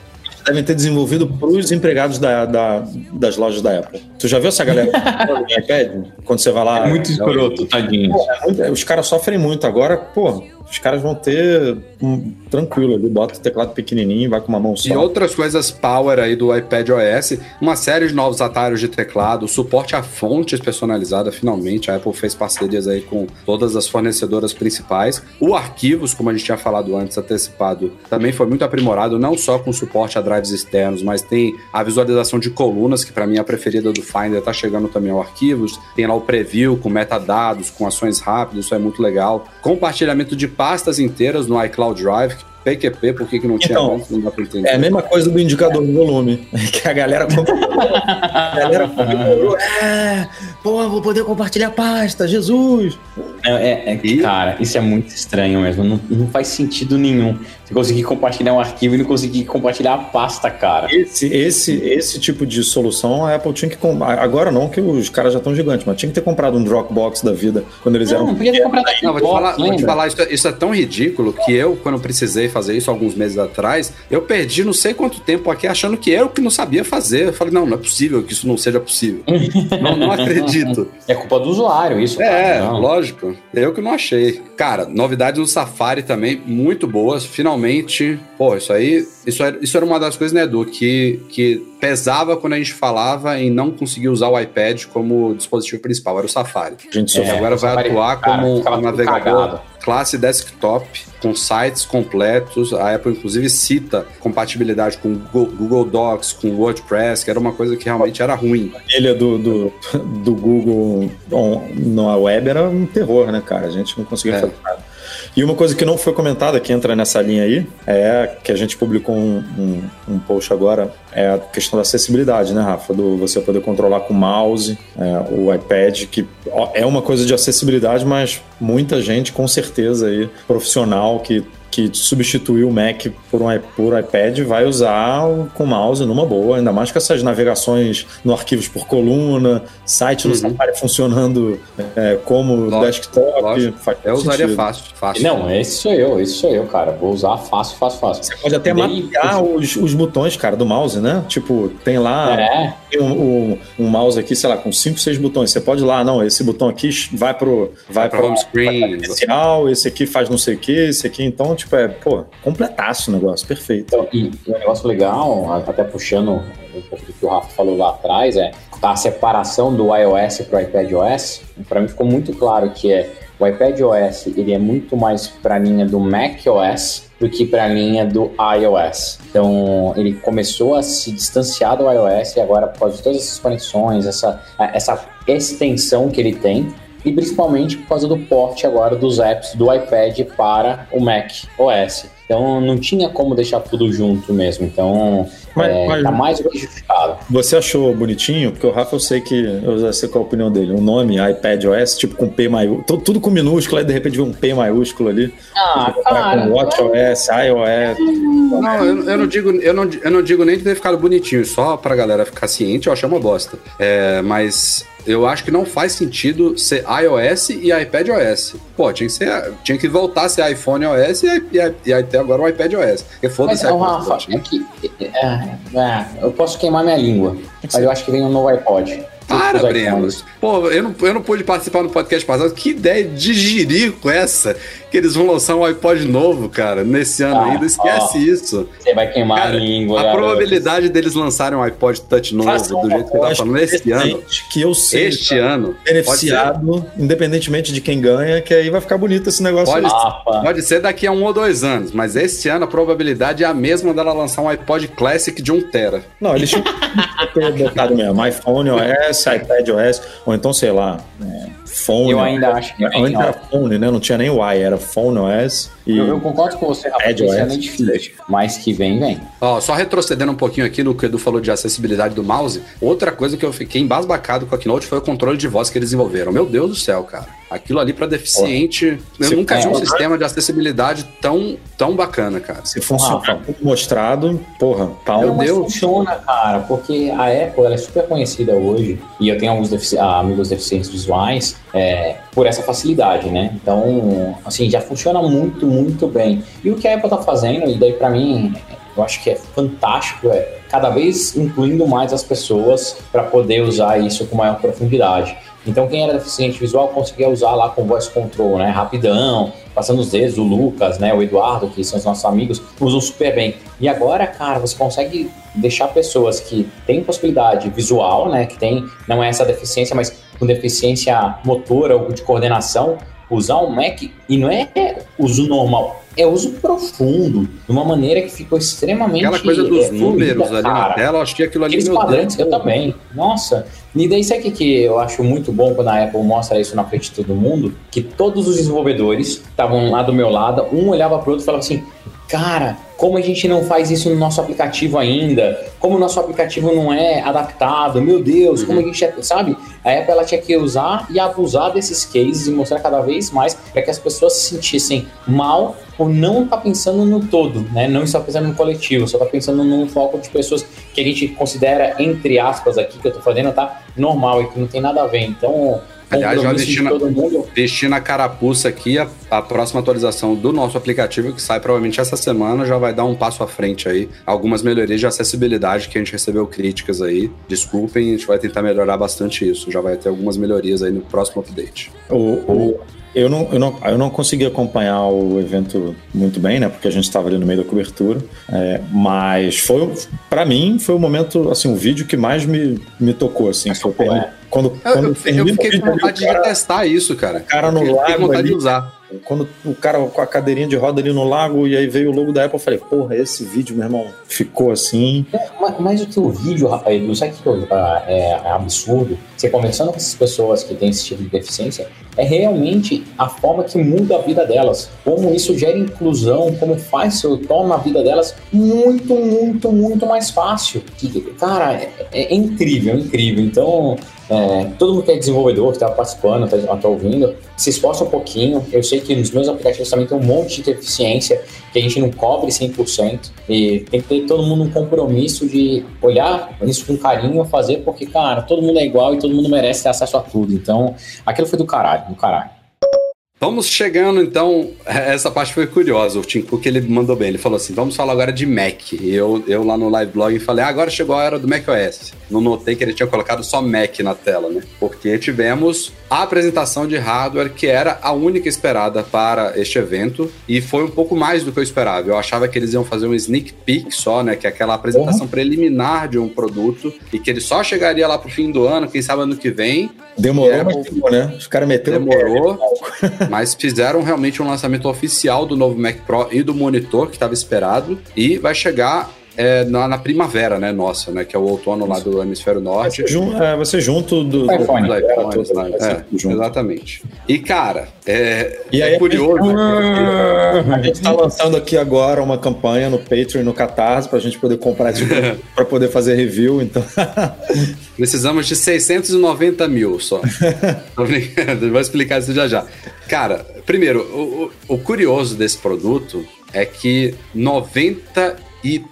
devem ter desenvolvido para os empregados da, da- das lojas da Apple. Tu já viu essa galera no iPad? Quando você vai lá. É muito escroto, tadinho. É Os caras sofrem muito. Agora, pô, os caras vão ter um, tranquilo ali, bota o teclado pequenininho, vai com uma mão só. E outras coisas power aí do iPad OS, uma série de novos atalhos de teclado, suporte a fontes personalizada, finalmente. A Apple fez parcerias aí com todas as fornecedoras principais. O arquivos, como a gente tinha falado antes, antecipado, também foi muito aprimorado, não só com suporte a drives externos, mas tem a visualização de colunas, que para mim é a preferida do Finder, tá chegando também ao arquivos. Tem lá o preview com metadados, com ações rápidas, isso é muito legal. Compartilhamento de pastas inteiras no iCloud Drive, PQP, por que, que não tinha Então, antes? Não dá pra entender. É a mesma coisa do indicador de volume, que a galera. A galera. É, pô, vou poder compartilhar pasta, Jesus! É, é- é- Cara, isso é muito estranho mesmo. Não, não faz sentido nenhum. Você conseguir compartilhar um arquivo e não conseguir compartilhar a pasta, cara. Esse, esse, esse tipo de solução a Apple tinha que comprar. Agora não, que os caras já estão gigantes, mas tinha que ter comprado um Dropbox da vida quando eles Não, eram. não podia ter comprado Não, vou te falar, vou te lembra? falar isso, é- isso é tão ridículo que eu, quando precisei fazer isso alguns meses atrás, eu perdi não sei quanto tempo aqui achando que eu que não sabia fazer. Eu falei, não, não é possível que isso não seja possível. não, não acredito. É culpa do usuário, isso. É, cara, lógico. Eu que não achei. Cara, novidades do Safari também, muito boas. Finalmente, pô, isso aí, isso era, isso era uma das coisas, né, Edu, que, que pesava quando a gente falava em não conseguir usar o iPad como dispositivo principal, era o Safari. A gente sofreu. agora vai Safari, atuar cara, como um navegador cagado. classe desktop, com sites completos. A Apple, inclusive, cita compatibilidade com Google, Google Docs, com WordPress, que era uma coisa que realmente era ruim. Ele do, do, do Google on- na web era um terror, né, cara? A gente não conseguia É. fazer nada. E uma coisa que não foi comentada, que entra nessa linha aí, é que a gente publicou um, um, um post agora, é a questão da acessibilidade, né, Rafa? Do você poder controlar com o mouse, é, o iPad, que é uma coisa de acessibilidade, mas muita gente, com certeza, aí, profissional, que que substituiu o Mac por um por iPad vai usar o- com mouse numa boa, ainda mais com essas navegações no arquivos por coluna, site no Uhum. Safari funcionando é, como Lógico, desktop. lógico. Eu usaria sentido. fácil, fácil. Não, esse sou eu, esse sou eu, cara. Vou usar fácil, fácil, fácil. Você pode até mapear os, os botões, cara, do mouse, né? Tipo, tem lá É, tem um, um- um mouse aqui, sei lá, com 5, 6 botões. Você pode ir lá, não, esse botão aqui vai pro vai Vai pro home screen. especial, esse aqui faz não sei o que, esse aqui, então, tipo, é, pô, completaço o negócio, perfeito. Então, e um negócio legal, até puxando um pouco do que o Rafa falou lá atrás, é a separação do iOS para o iPadOS. Para mim ficou muito claro que é o iPadOS ele é muito mais para a linha do macOS do que para a linha do iOS. Então ele começou a se distanciar do iOS e agora por causa de todas essas conexões, essa, essa extensão que ele tem, e principalmente por causa do porte agora dos apps do iPad para o Mac OS. Então não tinha como deixar tudo junto mesmo. Então Mas- é, mas- tá mais do que justificado. Você achou bonitinho? Porque o Rafa, eu sei que. Eu já sei qual é a opinião dele. O nome iPad OS, tipo com P maiúsculo. Tudo, com minúsculo, aí de repente vê um P maiúsculo ali. Ah, com Watch OS, iOS. Não, eu, eu não digo, eu, não, eu não digo nem de ter ficado bonitinho, só pra galera ficar ciente, eu achei uma bosta. É, mas eu acho que não faz sentido ser iOS e iPad OS. Pô, tinha que, ser, tinha que voltar a ser iPhone OS e, e, e até agora o iPad OS. Porque foda-se iPod Rafa, é que, é, é, eu posso queimar minha língua, mas eu acho que vem um novo iPod. Para, Os iPhones. Bremos. Pô, eu não, eu não pude participar no podcast passado. Que ideia de jirico essa? Que eles vão lançar um iPod novo, cara, nesse ano Ah, ainda. Esquece ó. isso. Você vai queimar Cara, a língua. a garoto. probabilidade deles lançarem um iPod Touch novo Faça do jeito que tá aposta falando esse ano. decente Que eu sei. Este ano. Ser, Beneficiado, independentemente de quem ganha, que aí vai ficar bonito esse negócio. Pode. Rafa, pode ser daqui a um ou dois anos, mas este ano a probabilidade é a mesma dela lançar um iPod Classic de 1 tera. Não, eles tinham botado mesmo iPhone OS, iPad OS, ou então, sei lá, é, Phone. Eu ainda acho que vem, Antes ó. era Phone, né? Não tinha nem Y, era Phone OS. E eu, eu concordo com você, que isso é difícil. Mas que vem, vem. Ó, só retrocedendo um pouquinho aqui no que o Edu falou de acessibilidade do mouse, outra coisa que eu fiquei embasbacado com a Keynote foi o controle de voz que eles desenvolveram. Meu Deus do céu, cara. Aquilo ali pra deficiente, eu Se- nunca vi um é, sistema de acessibilidade tão, tão bacana, cara. se funcionar como mostrado, porra, pau. Meu mas Deus. funciona, cara, porque a Apple ela é super conhecida hoje, e eu tenho alguns defici- ah, amigos deficientes visuais, é, por essa facilidade, né? Então, assim, já funciona muito, muito bem. E o que a Apple tá fazendo, e daí pra mim, eu acho que é fantástico, é cada vez incluindo mais as pessoas para poder usar isso com maior profundidade. Então, quem era deficiente visual conseguia usar lá com voice control, né? Rapidão, passando os dedos, o Lucas, né? O Eduardo, que são os nossos amigos, usam super bem. E agora, cara, você consegue deixar pessoas que têm possibilidade visual, né? Que tem, não é essa deficiência, mas com deficiência motora ou de coordenação, usar um Mac e não é uso normal, é uso profundo, de uma maneira que ficou extremamente. Aquela coisa dos é, fluida, números ali na cara. tela, eu achei aquilo ali. Aqueles quadrantes, Deus. eu também. Nossa. E daí, sabe o que, que eu acho muito bom quando a Apple mostra isso na frente de todo mundo? Que todos os desenvolvedores estavam lá do meu lado, um olhava pro outro e falava assim: Cara, como a gente não faz isso no nosso aplicativo ainda? Como o nosso aplicativo não é adaptado? Meu Deus, como a gente é, sabe? A Apple ela tinha que usar e abusar desses cases e mostrar cada vez mais para que as pessoas se sentissem mal por não estar pensando no todo, né? Não estar pensando no coletivo, só estar pensando num foco de pessoas que a gente considera, entre aspas, aqui que eu tô fazendo, tá normal e que não tem nada a ver. Então, Aliás, já compromisso de vestindo- todo mundo. Vestir na carapuça aqui, a, a próxima atualização do nosso aplicativo, que sai provavelmente essa semana, já vai dar um passo à frente aí. Algumas melhorias de acessibilidade que a gente recebeu críticas aí. Desculpem, a gente vai tentar melhorar bastante isso. Já vai ter algumas melhorias aí no próximo update. O, o- eu, não, eu, não, eu não consegui acompanhar o evento muito bem, né? Porque a gente estava ali no meio da cobertura. É, mas foi, para mim, foi o momento, assim, o vídeo que mais me, me tocou, assim. Mas foi tocou, quando, é. quando, Eu, quando eu- eu termina o fiquei com ali, vontade o cara- de testar isso, cara. cara no Eu fiquei lago com vontade ali. de usar. Quando o cara com a cadeirinha de roda ali no lago e aí veio o logo da Apple, eu falei, porra, esse vídeo, meu irmão, ficou assim. Mas, mas o que o vídeo, rapaz, não sabe o que ah, é, é absurdo? Você conversando com essas pessoas que têm esse tipo de deficiência, é realmente a forma que muda a vida delas. Como isso gera inclusão, como faz, torna a vida delas muito, muito, muito mais fácil. Cara, é, é incrível, é incrível. Então, é, todo mundo que é desenvolvedor, que está participando, está tá ouvindo, se esforça um pouquinho. Eu sei que nos meus aplicativos também tem um monte de deficiência que a gente não cobre 100%. E tem que ter todo mundo um compromisso de olhar isso com carinho, fazer, porque, cara, todo mundo é igual e todo mundo merece ter acesso a tudo. Então, aquilo foi do caralho, do caralho. Vamos chegando, então. Essa parte foi curiosa. O Tim Cook ele mandou bem. Ele falou assim: vamos falar agora de Mac. E eu, eu lá no live blog falei: ah, agora chegou a era do Mac OS. Não notei que ele tinha colocado só Mac na tela, né? Porque tivemos a apresentação de hardware que era a única esperada para este evento. E foi um pouco mais do que eu esperava. Eu achava que eles iam fazer um sneak peek só, né? Que é aquela apresentação preliminar de um produto. E que ele só chegaria lá pro fim do ano, quem sabe ano que vem. Demorou, É, mas demorou, né? Os caras meteram Demorou, mas fizeram realmente um lançamento oficial do novo Mac Pro e do monitor que estava esperado e vai chegar é, na, na primavera, né, nossa, né, que é o outono lá do hemisfério norte. Você, jun- é, você junto do, do iPhone. Né? vai ser É, junto. exatamente. E cara, é, E aí é curioso. A gente está lançando aqui agora uma campanha no Patreon no Catarse para a gente poder comprar para poder fazer review. Então, Precisamos de 690 mil só. Tô brincando, vou explicar isso já já. Cara, primeiro, o, o- o curioso desse produto é que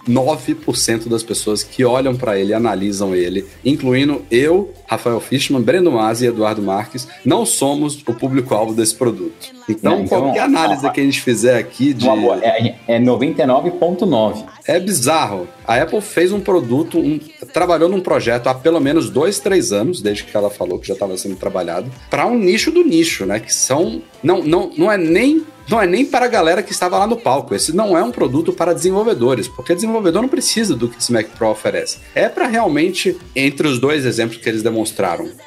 99% das pessoas que olham para ele e analisam ele, incluindo eu, Rafael Fishman, Breno Masi e Eduardo Marques, não somos o público-alvo desse produto. Então, Não, então, qualquer análise ó, que a gente fizer aqui de. Uma boa, É, é 99,9. É bizarro. A Apple fez um produto, um- trabalhou num projeto há pelo menos dois, três anos, desde que ela falou que já estava sendo trabalhado, para um nicho do nicho, né? Que são. Não, não, não é nem. Não é nem para a galera que estava lá no palco. Esse não é um produto para desenvolvedores, porque desenvolvedor não precisa do que esse Mac Pro oferece. É para realmente, entre os dois exemplos que eles demonstraram,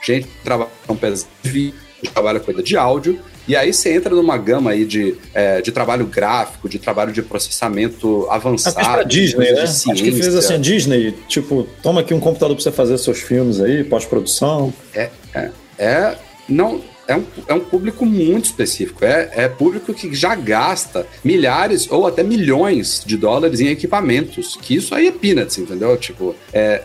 gente que trabalha com pesado de vídeo, trabalha com coisa de áudio, e aí você entra numa gama aí de, é, de trabalho gráfico, de trabalho de processamento avançado. fez pra Disney, né? Acho que fez assim, a Disney, tipo, toma aqui um computador pra você fazer seus filmes aí, pós-produção. É, é, é, não, é, um, é um público muito específico. É, é público que já gasta milhares ou até milhões de dólares em equipamentos. Que isso aí é peanuts, entendeu? Tipo, é,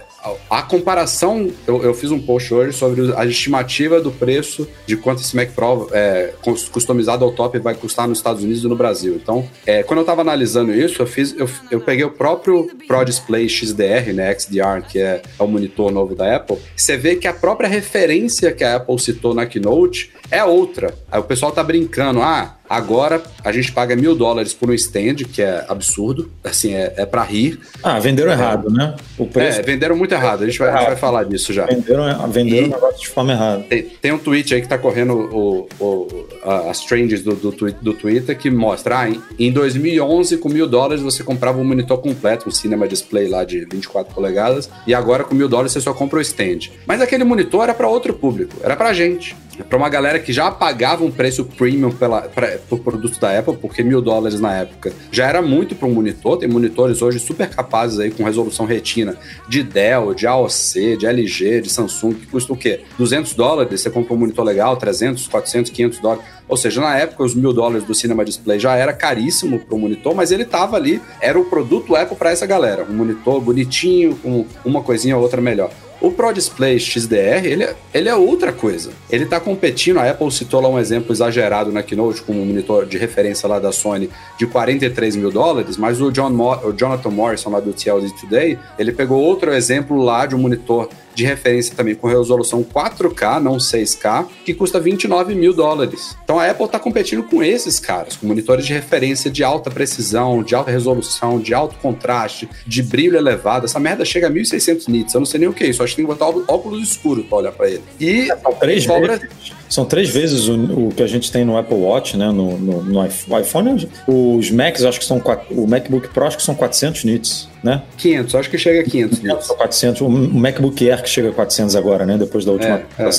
a, comparação, eu, eu fiz um post hoje sobre a estimativa do preço de quanto esse Mac Pro é, cus- customizado ao top vai custar nos Estados Unidos e no Brasil. Então, é, quando eu estava analisando isso, eu fiz, eu, eu peguei o próprio Pro Display XDR, né, XDR, que é, é o monitor novo da Apple. Você vê que a própria referência que a Apple citou na keynote é outra. Aí o pessoal tá brincando, ah, agora a gente paga mil dólares por um stand, que é absurdo, assim, é, é para rir. Ah, venderam errado, né? O preço. É, venderam muito errado, a gente vai, a gente vai falar disso já. Venderam, venderam E- o negócio de forma errada. Tem, tem um tweet aí que tá correndo o, o- as trends do, do, do Twitter que mostra, ah, em, em 2011 com mil dólares você comprava um monitor completo, um cinema display lá de 24 polegadas, e agora com mil dólares você só compra o stand. Mas aquele monitor era para outro público, era pra gente. Pra uma galera que já pagava um preço premium pela, pra, por produto da Apple, porque mil dólares na época já era muito para um monitor. Tem monitores hoje super capazes aí com resolução retina de Dell, de AOC, de LG, de Samsung, que custam o quê? 200 dólares, você compra um monitor legal, 300, 400, 500 dólares. Ou seja, na época os mil dólares do Cinema Display já era caríssimo para o monitor, mas ele tava ali, era o produto Apple para essa galera. Um monitor bonitinho, com uma coisinha ou outra melhor. O Pro Display XDR, ele é, ele é outra coisa. Ele tá competindo, a Apple citou lá um exemplo exagerado na Keynote, com um monitor de referência lá da Sony de 43 mil dólares, mas o, John Mo- o Jonathan Morrison lá do TLD Today, ele pegou outro exemplo lá de um monitor de referência também com resolução 4K, não 6K, que custa 29 mil dólares. Então a Apple está competindo com esses caras, com monitores de referência de alta precisão, de alta resolução, de alto contraste, de brilho elevado. Essa merda chega a 1600 nits. Eu não sei nem o que é isso. Acho que tem que botar óculos escuros para olhar para ele. E São três cobra- vezes. São três vezes o, o que a gente tem no Apple Watch, né? No, no, no iPhone- iPhone, os Macs, acho que são. O MacBook Pro, acho que são 400 nits, né? 500, acho que chega a 500 nits. São 400. O MacBook Air que chega a 400 agora, né? Depois da última. É, é.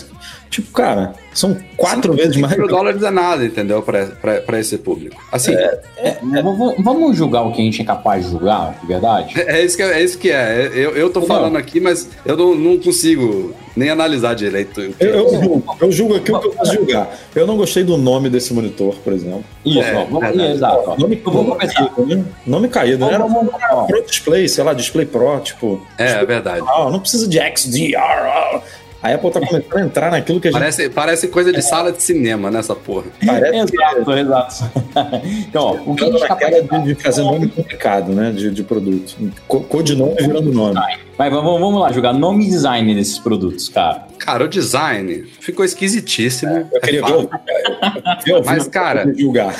Tipo, cara, são quatro vezes mais. mil dólares é nada, entendeu? Para esse público. Assim, é, É, v- vamos julgar o que a gente é capaz de julgar, de verdade? é isso que é, é isso que é. Eu, eu tô Não. falando aqui, mas eu não, não consigo nem analisar direito. o que- Eu, eu julgo, eu julgo aqui o que eu posso julgar. Eu não gostei do nome desse monitor, por exemplo. Isso, É, ó, vamos, verdade. exato. ó. Nome, Então, vamos nome começar. caído, né? Nome caído, né? Era Vamos, vamos, ó. Pro Display, sei lá, Display Pro, tipo. É, é verdade. Ah, não precisa de XDR. A Apple tá começando a entrar naquilo que a gente Parece, parece coisa de sala de cinema nessa porra. parece Exato, exato. Então, ó, o que a Ficando gente é capaz naquela de, de fazer nome complicado, né? De, de produto. Co- Codinome virando nome. Mas vamos, vamos lá, julgar nome e design desses produtos, cara. Cara, o design ficou esquisitíssimo. Eu queria é ver, eu Mas, cara- julgar.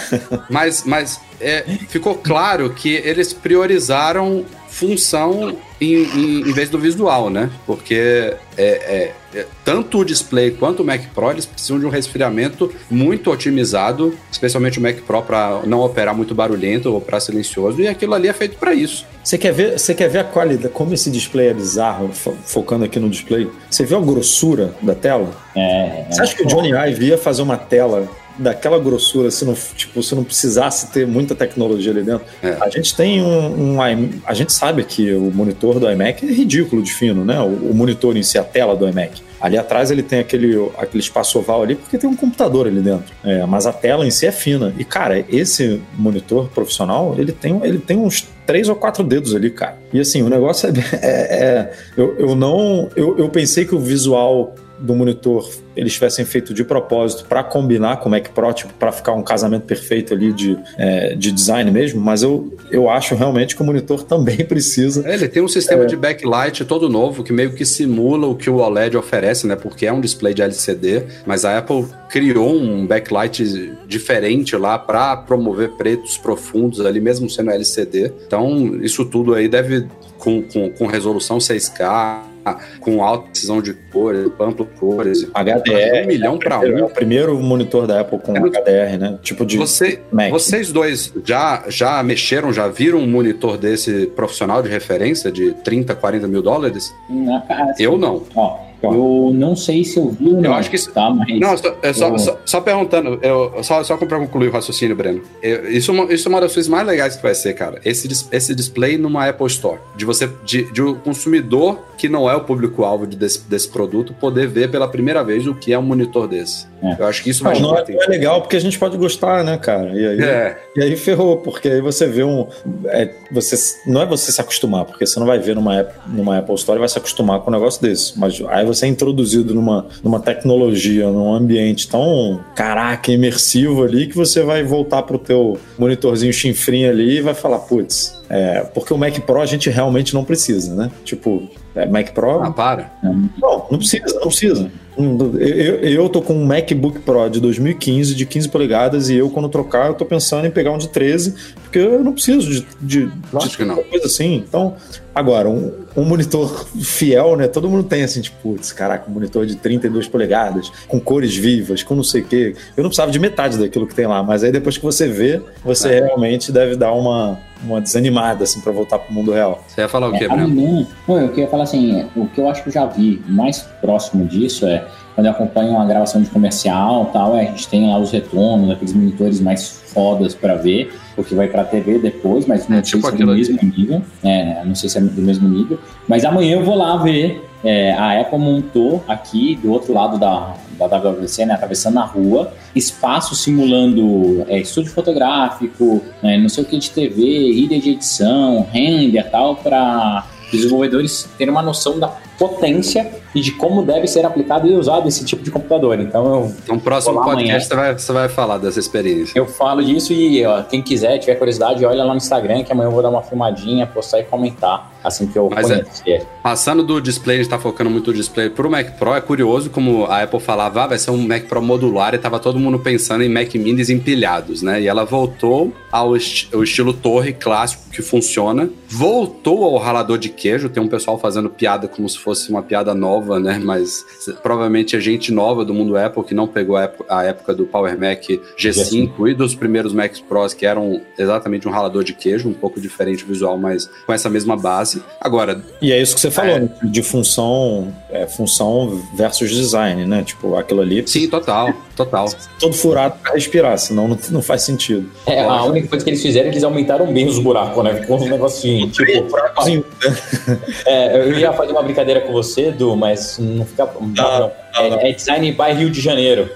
Mas, mas é, ficou claro que eles priorizaram função em, em, em vez do visual, né? Porque é, é, é, tanto o display quanto o Mac Pro eles precisam de um resfriamento muito otimizado, especialmente o Mac Pro para não operar muito barulhento ou para silencioso, e aquilo ali é feito para isso. Você quer ver, você quer ver a qualidade, como esse display é bizarro, fo- focando aqui no display? Você viu a grossura da tela? É, Você acha que o Johnny Ive ia fazer uma tela daquela grossura se não, tipo, se não precisasse ter muita tecnologia ali dentro? É. A gente tem um, um A gente sabe que o monitor do iMac é ridículo de fino, né? O, o monitor em si, a tela do iMac. Ali atrás ele tem aquele, aquele espaço oval ali porque tem um computador ali dentro. É, mas a tela em si é fina. E, cara, esse monitor profissional, ele tem, ele tem uns três ou quatro dedos ali, cara. E assim, o negócio é. é- é- eu, eu não. Eu, eu pensei que o visual do monitor eles tivessem feito de propósito para combinar com o Mac Pro, tipo, para ficar um casamento perfeito ali de, é, de design mesmo, mas eu, eu acho realmente que o monitor também precisa. É, Ele tem um sistema de backlight todo novo que meio que simula o que o OLED oferece, né? Porque é um display de LCD, mas a Apple criou um backlight diferente lá para promover pretos profundos ali, mesmo sendo LCD. Então, isso tudo aí deve com, com, com resolução 6K, com alta precisão de cores, amplo cores. HDR. Um milhão para É um. o primeiro monitor da Apple com É HDR, né? Tipo de Você, Mac. vocês dois já, já mexeram, já viram um monitor desse profissional de referência de 30, 40 mil dólares? Na cara, Eu não. Ó, eu não sei se eu vi ou não. acho que isso- Tá, mas. Não, só, é só, eu- só, só perguntando, eu, só, só para concluir o raciocínio, Breno. Eu- isso, é uma- isso é uma das coisas mais legais que vai ser, cara. Esse, esse display numa Apple Store. De você, de, de o consumidor que não é o público-alvo de- desse, desse produto, poder ver pela primeira vez o que é um monitor desse. É. Eu acho que isso vai Não, é, não é legal porque a gente pode gostar, né, cara? E aí, É, e aí ferrou, porque aí você vê um. é, você, não é você se acostumar, porque você não vai ver numa, numa Apple Store e vai se acostumar com um negócio desse. Mas aí você é introduzido numa, numa tecnologia, num ambiente tão, caraca, imersivo ali, que você vai voltar pro teu monitorzinho chinfrinho ali e vai falar, putz. É, porque o Mac Pro a gente realmente não precisa, né? Tipo, é, Mac Pro. ah, para. Não, não precisa, não precisa. Não, Eu, eu, tô com um MacBook Pro de 2015, de 15 polegadas, e eu, quando trocar, eu tô pensando em pegar um de 13, porque eu não preciso de, de, Lógico de que não. coisa assim. Então, agora, um, um monitor fiel, né? Todo mundo tem assim, tipo, putz, caraca, um monitor de 32 polegadas, com cores vivas, com não sei o quê. Eu não precisava de metade daquilo que tem lá, mas aí depois que você vê, você É. realmente deve dar uma, uma desanimada, assim, pra voltar pro mundo real. Você ia falar o quê, É, Breno? amanhã, não, eu queria falar assim, o que eu acho que eu já vi mais próximo disso é quando eu acompanho uma gravação de comercial tal, é, a gente tem lá os retornos, aqueles monitores mais fodas pra ver, o que vai pra TV depois, mas não É, sei tipo se é do mesmo nível, é, não sei se é do mesmo nível, mas amanhã eu vou lá ver, é, a Apple montou aqui do outro lado da, da WWDC, né, atravessando a rua, espaço simulando é, estúdio fotográfico, é, não sei o que de TV, ilha de edição, render e tal, para desenvolvedores terem uma noção da potência e de como deve ser aplicado e usado esse tipo de computador. Então eu, Então, próximo podcast você vai, você vai falar dessa experiência. eu falo disso e ó, quem quiser, tiver curiosidade, olha lá no Instagram que amanhã eu vou dar uma filmadinha, postar e comentar assim que eu Mas é- conhecer. Passando do display, a gente tá focando muito no display pro Mac Pro, é curioso como a Apple falava, ah, vai ser um Mac Pro modular e tava todo mundo pensando em Mac Minis empilhados, né? E ela voltou ao, esti- ao estilo torre clássico que funciona, voltou ao ralador de queijo, tem um pessoal fazendo piada como se fosse uma piada nova, né? Mas provavelmente é gente nova do mundo Apple que não pegou a épo- a época do Power Mac G5 e dos primeiros Macs Pros que eram exatamente um ralador de queijo, um pouco diferente o visual, mas com essa mesma base. Agora, E é isso que você falou, É. né? de função, é, função versus design, né? Tipo, aquilo ali, sim, total, total. todo furado pra respirar, senão não, não faz sentido. É, a única coisa que eles fizeram, eles aumentaram bem os buracos, né? Ficou um negocinho, tipo, É, eu ia fazer uma brincadeira com você, Du, mas não fica. Não, É, é design by Rio de Janeiro.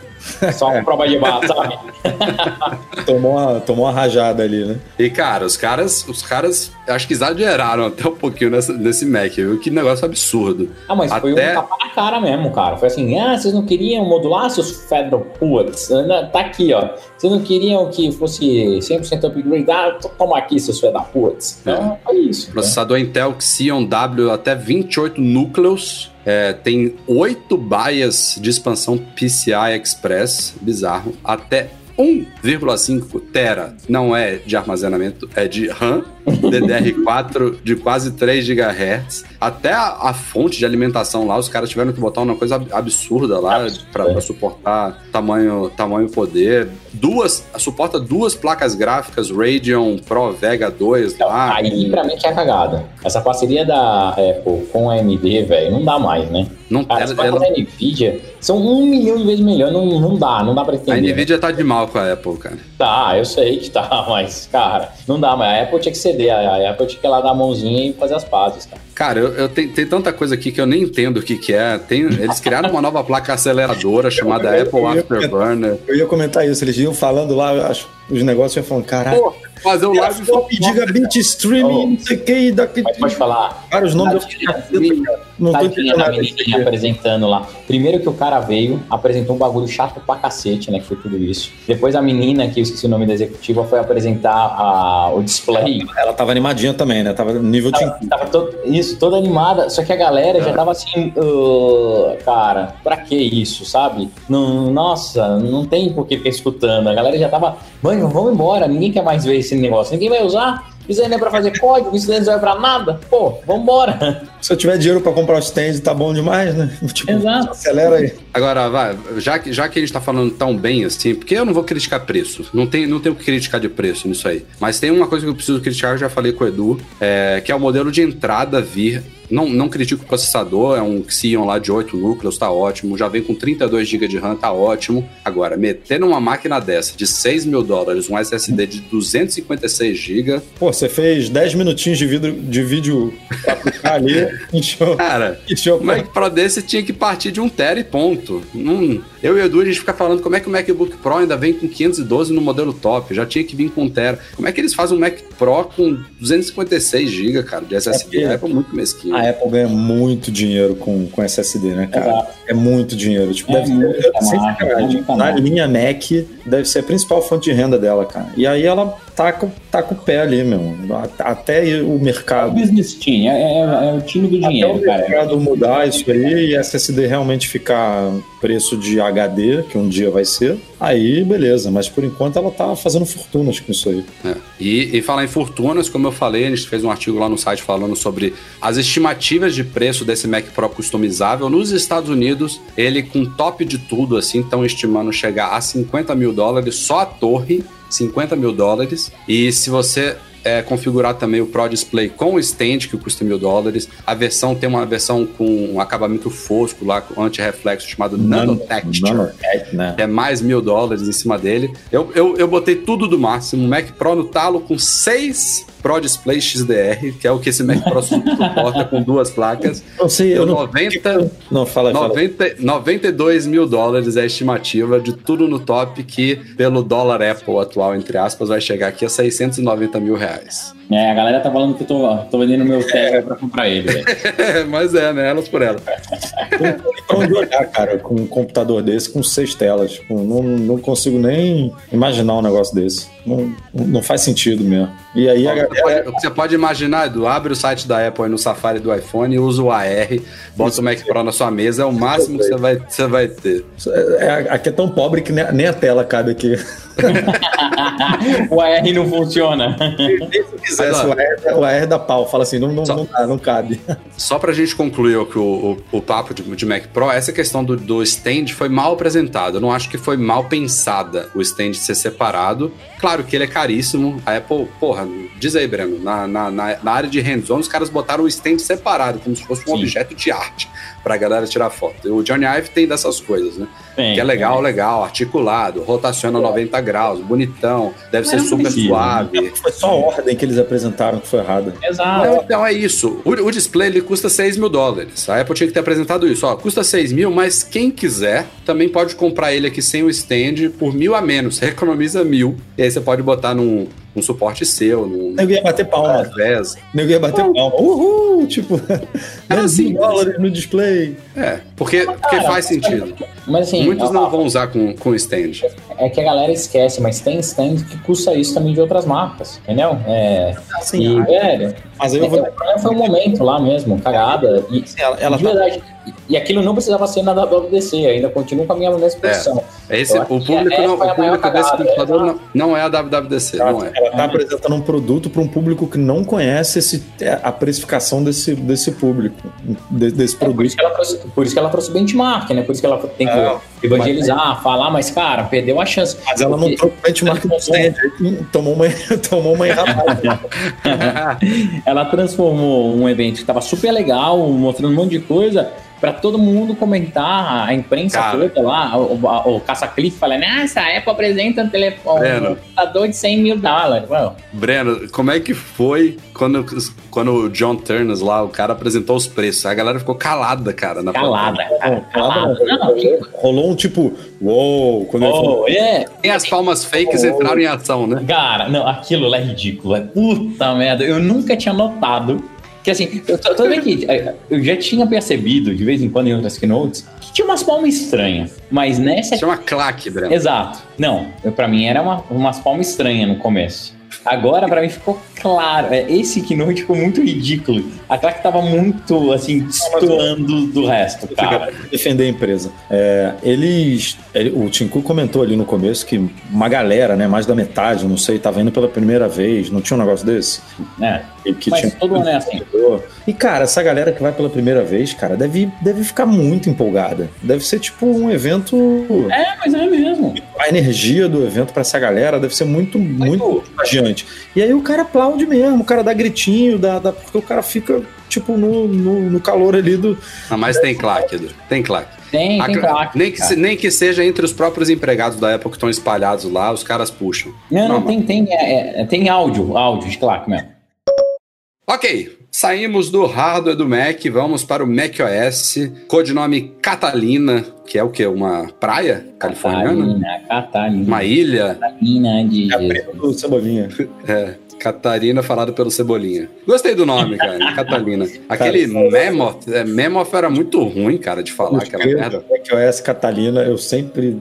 Só uma prova de bala, sabe? tomou, uma, tomou uma rajada ali, né? E, cara, os caras, os caras, acho que exageraram até um pouquinho nessa, nesse Mac, viu? Que negócio absurdo. Ah, mas foi Até- um tapa na cara mesmo, cara. Foi assim, ah, vocês não queriam modular seus Federal Putz? Tá aqui, ó. Vocês não queriam que fosse 100% upgrade? Ah, to- toma aqui, seus Federal Putz. Então, foi isso. né? Processador Intel Xeon W até 28 núcleos. É, tem 8 baias de expansão PCI Express, bizarro, até 1,5 tera, não é de armazenamento, é de RAM, DDR4 de quase 3 GHz. Até a, a fonte de alimentação lá, os caras tiveram que botar uma coisa ab- absurda lá para suportar tamanho, tamanho poder. Duas, suporta duas placas gráficas Radeon Pro Vega 2 Então, lá. aí com- pra mim que é cagada. Essa parceria da Apple com a AMD, velho, não dá mais, né? não, Cara, ela- você vai ela- fazer NVIDIA, são um milhão de vezes melhor. Não, não dá, não dá pra A entender. Nvidia tá de mal com a Apple, cara. Tá, eu sei que tá, mas, cara, não dá, mas a Apple tinha que ceder, a Apple tinha que ir lá dar a mãozinha e fazer as pazes, cara. Cara, eu, eu tenho, tem tanta coisa aqui que eu nem entendo o que, que é. Tem, eles criaram uma nova placa aceleradora chamada Eu- Apple eu ia Afterburner. Eu ia comentar isso, eles iam falando lá, as- os negócios iam falando, caralho. Fazer o live Top gigabit streaming, não sei o que, e daqui. Mas pode falar, Vários nomes eu fiquei, "Caceta, cara, não tô Tadinha entendendo nada menininha apresentando lá. Primeiro que o cara veio, apresentou um bagulho chato pra cacete, né? Que foi tudo isso. Depois a menina, que eu esqueci o nome da executiva, foi apresentar a- o display. Ela tava animadinha também, né? Tava no nível de. Tava, tava todo- isso, toda animada, só que a galera já tava assim, "Ah, cara, pra que isso, sabe? Não, nossa, não tem por que ficar escutando. A galera já tava, mano, vamos embora, ninguém quer mais ver esse negócio, ninguém vai usar. Isso aí não é pra fazer código, isso aí não é pra nada. Pô, vambora. Se eu tiver dinheiro pra comprar o stand, tá bom demais, né? Tipo, Exato. acelera aí. Agora, vai, já que, já que a gente tá falando tão bem assim, porque eu não vou criticar preço. Não tem, não tem o que criticar de preço nisso aí. Mas tem uma coisa que eu preciso criticar, eu já falei com o Edu, é, que é o modelo de entrada vir. Não, não critico o processador, é um Xeon lá de 8 núcleos, tá ótimo. Já vem com 32 GB de RAM, tá ótimo. Agora, meter numa máquina dessa de 6 mil dólares, um SSD de 256 GB, Pô, você fez 10 minutinhos de vídeo, de vídeo ali, encheu. cara. encheu O Mac Pro desse tinha que partir de um tera e ponto. Não- eu e o Edu, a gente fica falando como é que o MacBook Pro ainda vem com 512 no modelo top. Já tinha que vir com um tera. Como é que eles fazem um Mac Pro com 256 GB, cara, de SSD? É, É, muito mesquinho. A Apple ganha muito dinheiro com, com SSD, né, cara? Exato. É muito dinheiro. Tipo, É deve muita ser, sacanagem, muita na linha Mac, deve ser a principal fonte de renda dela, cara. E aí ela tá com, tá com o pé ali, meu. Até o É o mercado. business team, é, é- é o time do Até o dinheiro, cara. mercado mudar isso aí e SSD realmente ficar preço de HD, que um dia vai ser, aí beleza. Mas por enquanto ela tá fazendo fortunas com isso aí. É. E, e falar em fortunas, como eu falei, a gente fez um artigo lá no site falando sobre as estimativas de preço desse Mac Pro customizável. Nos Estados Unidos, ele com top de tudo, assim, estão estimando chegar a 50 mil dólares, só a torre, 50 mil dólares. E se você é, configurar também o Pro Display com o stand, que custa mil dólares. A versão tem uma versão com um acabamento fosco lá, com anti-reflexo, chamado Nano Texture Nanotech, né? é mais mil dólares em cima dele. Eu, eu, eu botei tudo do máximo. Mac Pro no talo com seis Pro Display XDR, que é o que esse Mac Pro suporta com duas placas. Não sei, eu Deu não. 90, Não, fala, fala. 90, 92 mil dólares é a estimativa de tudo no top, que pelo dólar Apple atual, entre aspas, vai chegar aqui a 690 mil reais. É, a galera tá falando que eu tô, tô vendendo meu Tera pra comprar ele, velho. Mas é, né? Elas por elas. Pra onde olhar, cara, com um computador desse, com seis telas. Tipo, não, não consigo nem imaginar um negócio desse. Não, não faz sentido mesmo. E aí a Você galera. pode, o que você pode imaginar, Edu, abre o site da Apple aí no Safari do iPhone e usa o AR, bota o Mac Pro na sua mesa, é o máximo que você vai, você vai ter. É, aqui é tão pobre que nem, nem a tela cabe aqui. o AR não funciona. Se quisesse, Mas, ó, o AR, o AR dá pau. Fala assim, não, não, Só- não dá, não cabe. Só pra gente concluir o, o, o papo de, de Mac Pro, essa questão do, do stand foi mal apresentado. Eu não acho que foi mal pensada o stand ser separado. Claro que ele é caríssimo. A Apple, porra, diz aí, Breno, na, na, na, na área de hands-on, os caras botaram o stand separado, como se fosse um Sim. objeto de arte pra galera tirar foto. O Johnny Ive tem dessas coisas, né? Tem, que é legal, tem. legal, articulado, rotaciona 90 graus, bonitão, deve ser Mas não super precisa, suave. Foi só a ordem que eles apresentaram que foi errada. Exato. Então, então é isso. O, o display ele custa 6 mil dólares. A Apple tinha que ter apresentado isso. Ó, custa 6 mil, mas quem quiser também pode comprar ele aqui sem o stand por mil a menos. Você economiza mil. E aí você pode botar num, num suporte seu, num. Nego ia bater palma. Nego ia bater palma. Uhul! Tipo, menos sim. 100 dólares no display. É, porque, porque faz sentido. Mas assim, Muitos não vão usar com, com stand. é que a galera esquece, mas tem stand que custa isso também de outras marcas, entendeu? É, Assim, e, velho, mas aí é, eu vou. o problema foi um momento lá mesmo, cagada. E, ela, ela de tá verdade. E, e aquilo não precisava ser na WWDC, ainda continua com a minha mesma posição. É esse, o que público, não, o público desse computador é. não, não é a WWDC, não é. Ela tá apresentando um produto para um público que não conhece esse, a precificação desse, desse público, de- desse É por, produto. isso que ela trouxe, por isso que ela trouxe benchmark, né? Por isso que ela tem que Evangelizar, falar, mas, cara, perdeu a chance. Mas ela não stand, aí tomou uma, tomou uma enrapada. ela transformou um evento que estava super legal, mostrando um monte de coisa, pra todo mundo comentar, a imprensa Cara. toda lá, o, o, o caça-clique falando, ah, essa Apple apresenta um telefone, Breno. um computador de 100 mil dólares. Breno, como é que foi quando, quando o John Turners lá, o cara apresentou os preços? A galera ficou calada, cara. Na calada, cara, calada. Não, Rolou um tipo, uou, quando ele Oh, é, Tem as palmas fakes entraram em ação, né? Cara, não, aquilo lá é ridículo. É puta merda. Eu nunca tinha notado. Que assim, eu tô, tô que é, eu já tinha percebido de vez em quando em outras keynotes que tinha umas palmas estranhas. Mas nessa. Chama claque, Breno. Exato. Não, pra mim era uma, umas palmas estranhas no começo. Agora, pra mim, ficou claro. É, esse keynote ficou muito ridículo. A claque tava muito, assim, destoando do resto, cara. defender a empresa. É, eles. ele- o Tim Cook comentou ali no começo que uma galera, né, mais da metade, não sei, tava indo pela primeira vez, não tinha um negócio desse? né? E que Mas tinha- todo ano é assim. E, cara, essa galera que vai pela primeira vez, cara, deve, deve ficar muito empolgada. Deve ser tipo um evento. É, mas é mesmo. A energia do evento pra essa galera deve ser muito, muito contagiante. E aí o cara aplaude mesmo, o cara dá gritinho, dá, dá- porque o cara fica, tipo, no, no, no calor ali do. Ah, mas tem claque, Edu. Tem claque. Tem, A tem cla- claque. nem, que, nem que seja entre os próprios empregados da Apple que estão espalhados lá, os caras puxam. Não, não, Não, tem, tem, é, é, tem áudio, áudio de claque mesmo. Ok, saímos do hardware do Mac, vamos para o Mac OS, codinome Catalina, que é o quê? Uma praia californiana? Catarina, Catarina. Uma ilha? Catarina de Jesus. do Cebolinha. É, Catarina falado pelo Cebolinha. Gostei do nome, cara, Catalina. Aquele Mammoth, é, Mammoth era muito ruim, cara, de falar aquela merda. É que OS Catalina, eu sempre.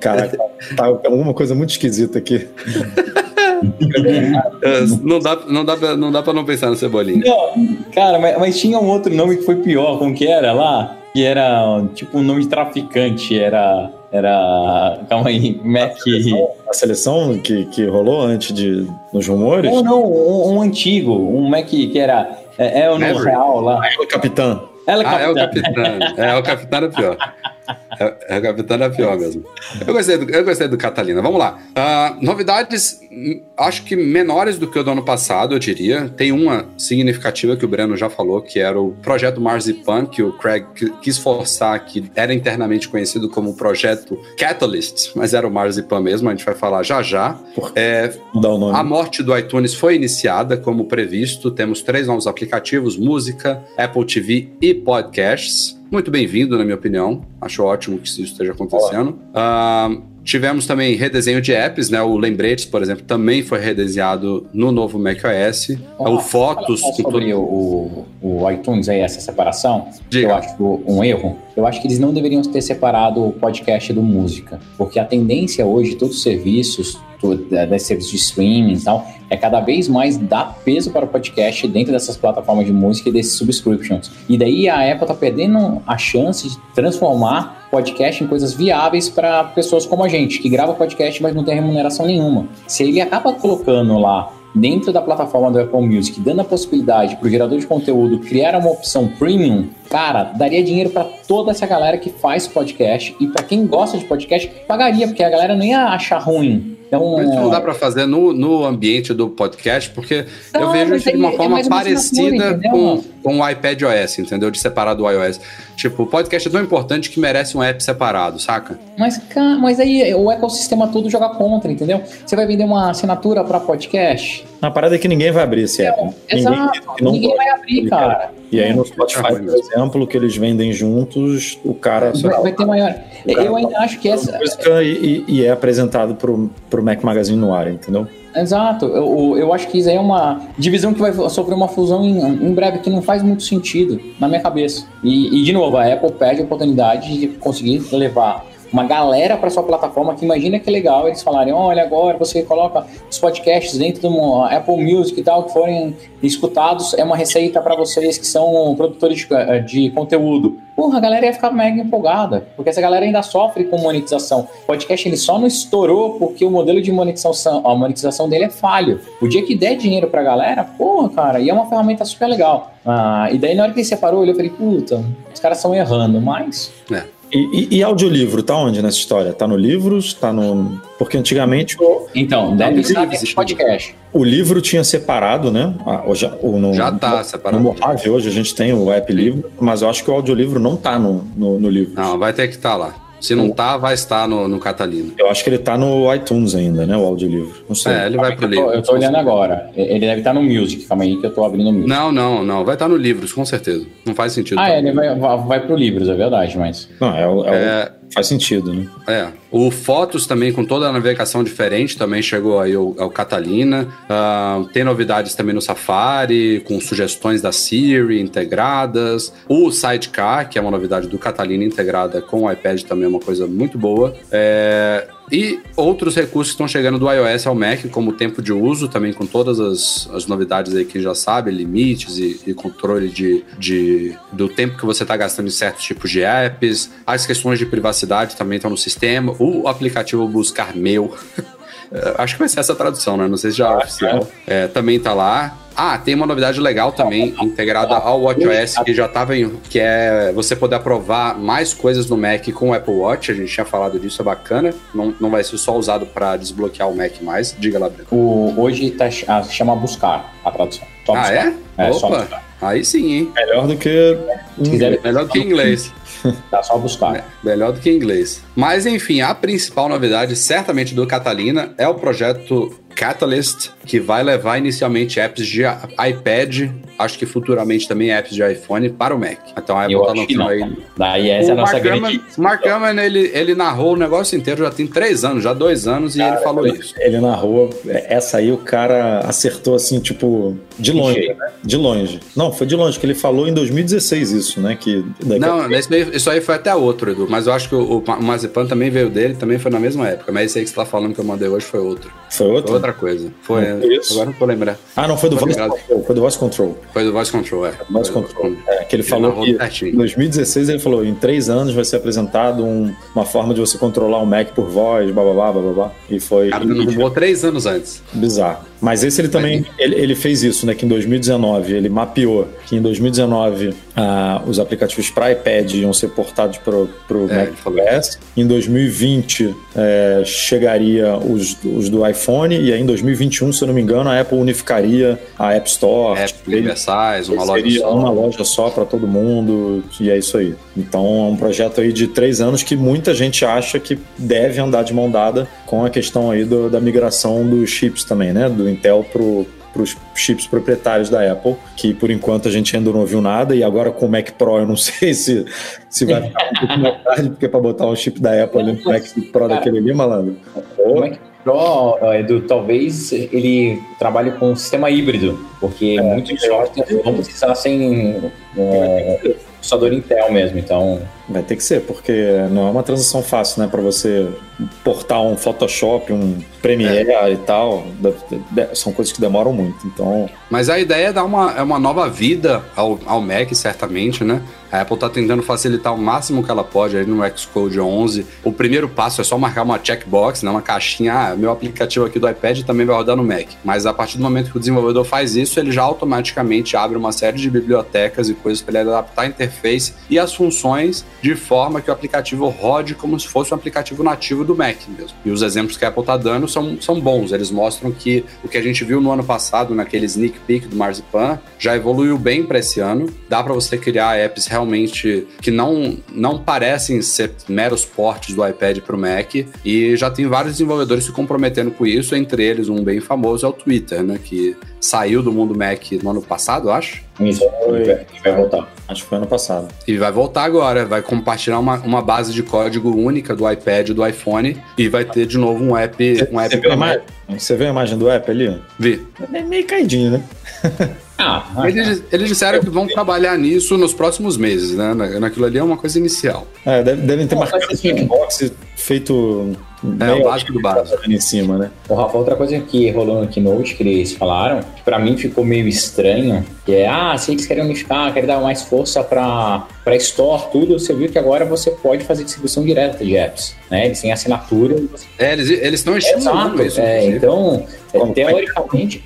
Cara, tá alguma coisa muito esquisita aqui. É, Não dá, não, dá pra, não dá pra não pensar no Cebolinha. Não, cara, mas, mas tinha um outro nome que foi pior, como que era lá? Que era tipo um nome de traficante, era. Era. Calma aí, Mac. A seleção que, que rolou antes de nos rumores. Não, não, um, um antigo, um Mac que era. É, é o no Maverick. real lá. o capitão. Ela Ah, é o capitã. Capitão. É, o Capitão é pior. É, é o Capitão é pior mesmo. Eu gostei do, eu gostei do Catalina. Vamos lá. Ah, novidades, hum, acho que menores do que o do ano passado, eu diria. Tem uma significativa que o Breno já falou, que era o projeto Marzipan, que o Craig qui- quis forçar, que era internamente conhecido como o projeto Catalyst, mas era o Marzipan mesmo, a gente vai falar já já. É, Mudar o nome. a morte do iTunes foi iniciada como previsto. Temos três novos aplicativos: música, Apple TV e podcasts. Muito bem-vindo, na minha opinião. Acho ótimo que isso esteja acontecendo. Ah, tivemos também redesenho de apps, né? O Lembretes, por exemplo, também foi redesenhado no novo macOS. o Fotos, sobre tudo. o, o, iTunes aí, essa separação, Diga. eu acho um erro. Eu acho que eles não deveriam ter separado o podcast do música, porque a tendência hoje todos os serviços, das serviços de streaming e tal, é cada vez mais dar peso para o podcast dentro dessas plataformas de música e desses subscriptions. E daí a Apple tá perdendo a chance de transformar podcast em coisas viáveis para pessoas como a gente, que grava podcast, mas não tem remuneração nenhuma. Se ele acaba colocando lá dentro da plataforma do Apple Music, dando a possibilidade para o gerador de conteúdo criar uma opção premium, cara, daria dinheiro para toda essa galera que faz podcast e para quem gosta de podcast, pagaria, porque a galera não ia achar ruim. Então, Mas não dá pra fazer no, no ambiente do podcast, porque eu Não, vejo mas isso de aí uma é forma uma parecida com, com o iPad OS, entendeu? De separar do iOS. Tipo, o podcast é tão importante que merece um app separado, saca? Mas, mas aí o ecossistema todo joga contra, entendeu? Você vai vender uma assinatura para podcast? A parada é que ninguém vai abrir esse app. Exato, não ninguém gosta vai abrir, cara. E aí no Spotify, por exemplo, que eles vendem juntos, o cara Vai, vai ter maior. Eu ainda acho que essa. e, e- e é apresentado pro, pro Mac Magazine no ar, entendeu? Exato, eu, eu acho que isso aí é uma divisão que vai sofrer uma fusão em, em breve, que não faz muito sentido na minha cabeça. E, e, de novo, a Apple perde a oportunidade de conseguir levar uma galera para sua plataforma que imagina que legal eles falarem, olha, agora você coloca os podcasts dentro do Apple Music e tal, que forem escutados, é uma receita para vocês que são produtores de, eh, de conteúdo. Porra, a galera ia ficar mega empolgada, porque essa galera ainda sofre com monetização. O podcast ele só não estourou porque o modelo de monetização, a monetização dele é falho. O dia que der dinheiro pra galera, porra, cara, e é uma ferramenta super legal. Ah, e daí na hora que ele separou, eu falei, puta, os caras estão errando, mas É. E, e, e audiolivro, tá onde nessa história? Tá no livros? Tá no. Porque antigamente o, Então, deve livros, estar nesse podcast. o livro tinha separado, né? Ah, hoje, o, no, Já tá no, separado. No Mojave hoje a gente tem o app livro, mas eu acho que o audiolivro não tá no, no, no livro. Não, vai ter que estar lá. Se não tá, vai estar no, no Catalina. Eu acho que ele tá no iTunes ainda, né? O audiolivro. Não sei. É, ele vai pro Eu tô, livro. eu tô olhando agora. Ele deve estar no Music. Calma aí que eu tô abrindo o Music. Não, não, não. Vai estar no livros, com certeza. Não faz sentido. Ah, ele vai, vai, vai pro Livros, é verdade, mas. Não, é, o- é o- É, faz sentido, né? É. O Fotos também, com toda a navegação diferente, também chegou aí ao, ao Catalina. Ah, tem novidades também no Safari, com sugestões da Siri integradas. O Sidecar, que é uma novidade do Catalina integrada com o iPad, também é uma coisa muito boa. É, E outros recursos que estão chegando do iOS ao Mac, como o tempo de uso, também com todas as, as novidades aí que já sabe, limites e, e controle de, de- do tempo que você está gastando em certos tipos de apps. As questões de privacidade também estão no sistema. O aplicativo Buscar Meu. eh, Acho que vai ser essa a tradução, né? Não sei se já é oficial. É, também tá lá. Ah, tem uma novidade legal também, integrada ao WatchOS, que já tava em. que é você poder aprovar mais coisas no Mac com o Apple Watch. A gente tinha falado disso, é bacana. Não, não vai ser só usado para desbloquear o Mac mais. Diga lá, Breno. O, hoje tá, ah, chama Buscar a tradução. Só Ah, buscar. é? É, Opa! Aí sim, hein? Melhor do que. Melhor do que inglês. tá só buscar. É, melhor do que inglês. Mas enfim, a principal novidade, certamente do Catalina, é o projeto Catalyst, que vai levar inicialmente apps de iPad, acho que futuramente também apps de iPhone para o Mac. Então a Apple Eu tá lançando aí. Daí essa é a o nossa Mark grande. Gurman, Mark Gurman, ele, ele narrou o negócio inteiro já tem três anos, já dois anos, e ele falou isso. Ele narrou. Essa aí o cara acertou assim, tipo, de longe, né? De longe. Não, foi de longe, que ele falou em 2016 isso, né? Que daqui a- Não, esse isso aí foi até outro, Edu. Mas eu acho que o, o Mazepan também veio dele, também foi na mesma época. Mas esse aí que você tá falando que eu mandei hoje foi outro. foi outro? Foi outra coisa. Foi. Não isso? Agora não tô lembrando. Ah, não, foi do Voice. Control. Foi do Voice Control. Foi do Voice Control, é. Voice Control. É, que ele falou que certinho. em 2016 ele falou, em três anos vai ser apresentado um- uma forma de você controlar um Mac por voz, blá blá blá blá blá. E foi cara derrubou três anos antes. bizarro. Mas esse ele também, ele, ele fez isso, né? Que em 2019 ele mapeou que em 2019 ah, os aplicativos para iPad iam ser portados para o É, Mac ele falou OS. Em 2020 eh, chegaria os, os do iPhone e aí em 2021, se eu não me engano, a Apple unificaria a App Store. Apps universais, uma loja Seria só. uma loja só para todo mundo e é isso aí. Então é um projeto aí de três anos que muita gente acha que deve andar de mão dada com a questão aí do- da migração dos chips também, né? Do Intel pro para os chips proprietários da Apple, que por enquanto a gente ainda não ouviu nada, e agora com o Mac Pro eu não sei se, se vai ficar um pouco mais tarde, porque para botar um chip da Apple ali no Mac Pro daquele ali, malandro. O Mac Pro, Edu, talvez ele trabalhe com um sistema híbrido, porque muitos softwares vão precisar sem eh, processador Intel mesmo, então Vai ter que ser, porque não é uma transição fácil, né? Para você portar um Photoshop, um Premiere e tal. São coisas que demoram muito. Então, Mas a ideia é dar uma, é uma nova vida ao, ao Mac, certamente, né? A Apple tá tentando facilitar o máximo que ela pode aí no Xcode 11. O primeiro passo é só marcar uma checkbox, né? uma caixinha. Ah, meu aplicativo aqui do iPad também vai rodar no Mac. Mas a partir do momento que o desenvolvedor faz isso, ele já automaticamente abre uma série de bibliotecas e coisas para ele adaptar a interface e as funções de forma que o aplicativo rode como se fosse um aplicativo nativo do Mac mesmo. E os exemplos que a Apple tá dando são, são bons. Eles mostram que o que a gente viu no ano passado, naquele sneak peek do Marzipan, já evoluiu bem para esse ano. Dá para você criar apps realmente que não, não parecem ser meros portes do iPad para o Mac. E já tem vários desenvolvedores se comprometendo com isso. Entre eles, um bem famoso é o Twitter, né? Que saiu do mundo Mac no ano passado, eu acho. isso ele vai- voltar. acho que foi ano passado. E vai voltar agora, vai compartilhar uma, uma base de código única do iPad e do iPhone e vai ter de novo um app, um app Você viu, imagem? Você viu a imagem do app ali? Vi. É meio caidinho, né? Ah, Eles, eles disseram que vão trabalhar nisso nos próximos meses, né? Na- Naquilo ali é uma coisa inicial. É, deve- devem ter Não, marcado assim- checkbox feito. É, o básico do básico. Ali em cima, né? O Rafa, outra coisa que rolou no Keynote que eles falaram, que pra mim ficou meio estranho, que é, ah, se eles querem unificar, querem dar mais força pra para Store, tudo, você viu que agora você pode fazer distribuição direta de apps, né? Eles têm assinatura. você- É, eles eles estão estimulando Exato, isso. é, então, é, Como- teoricamente,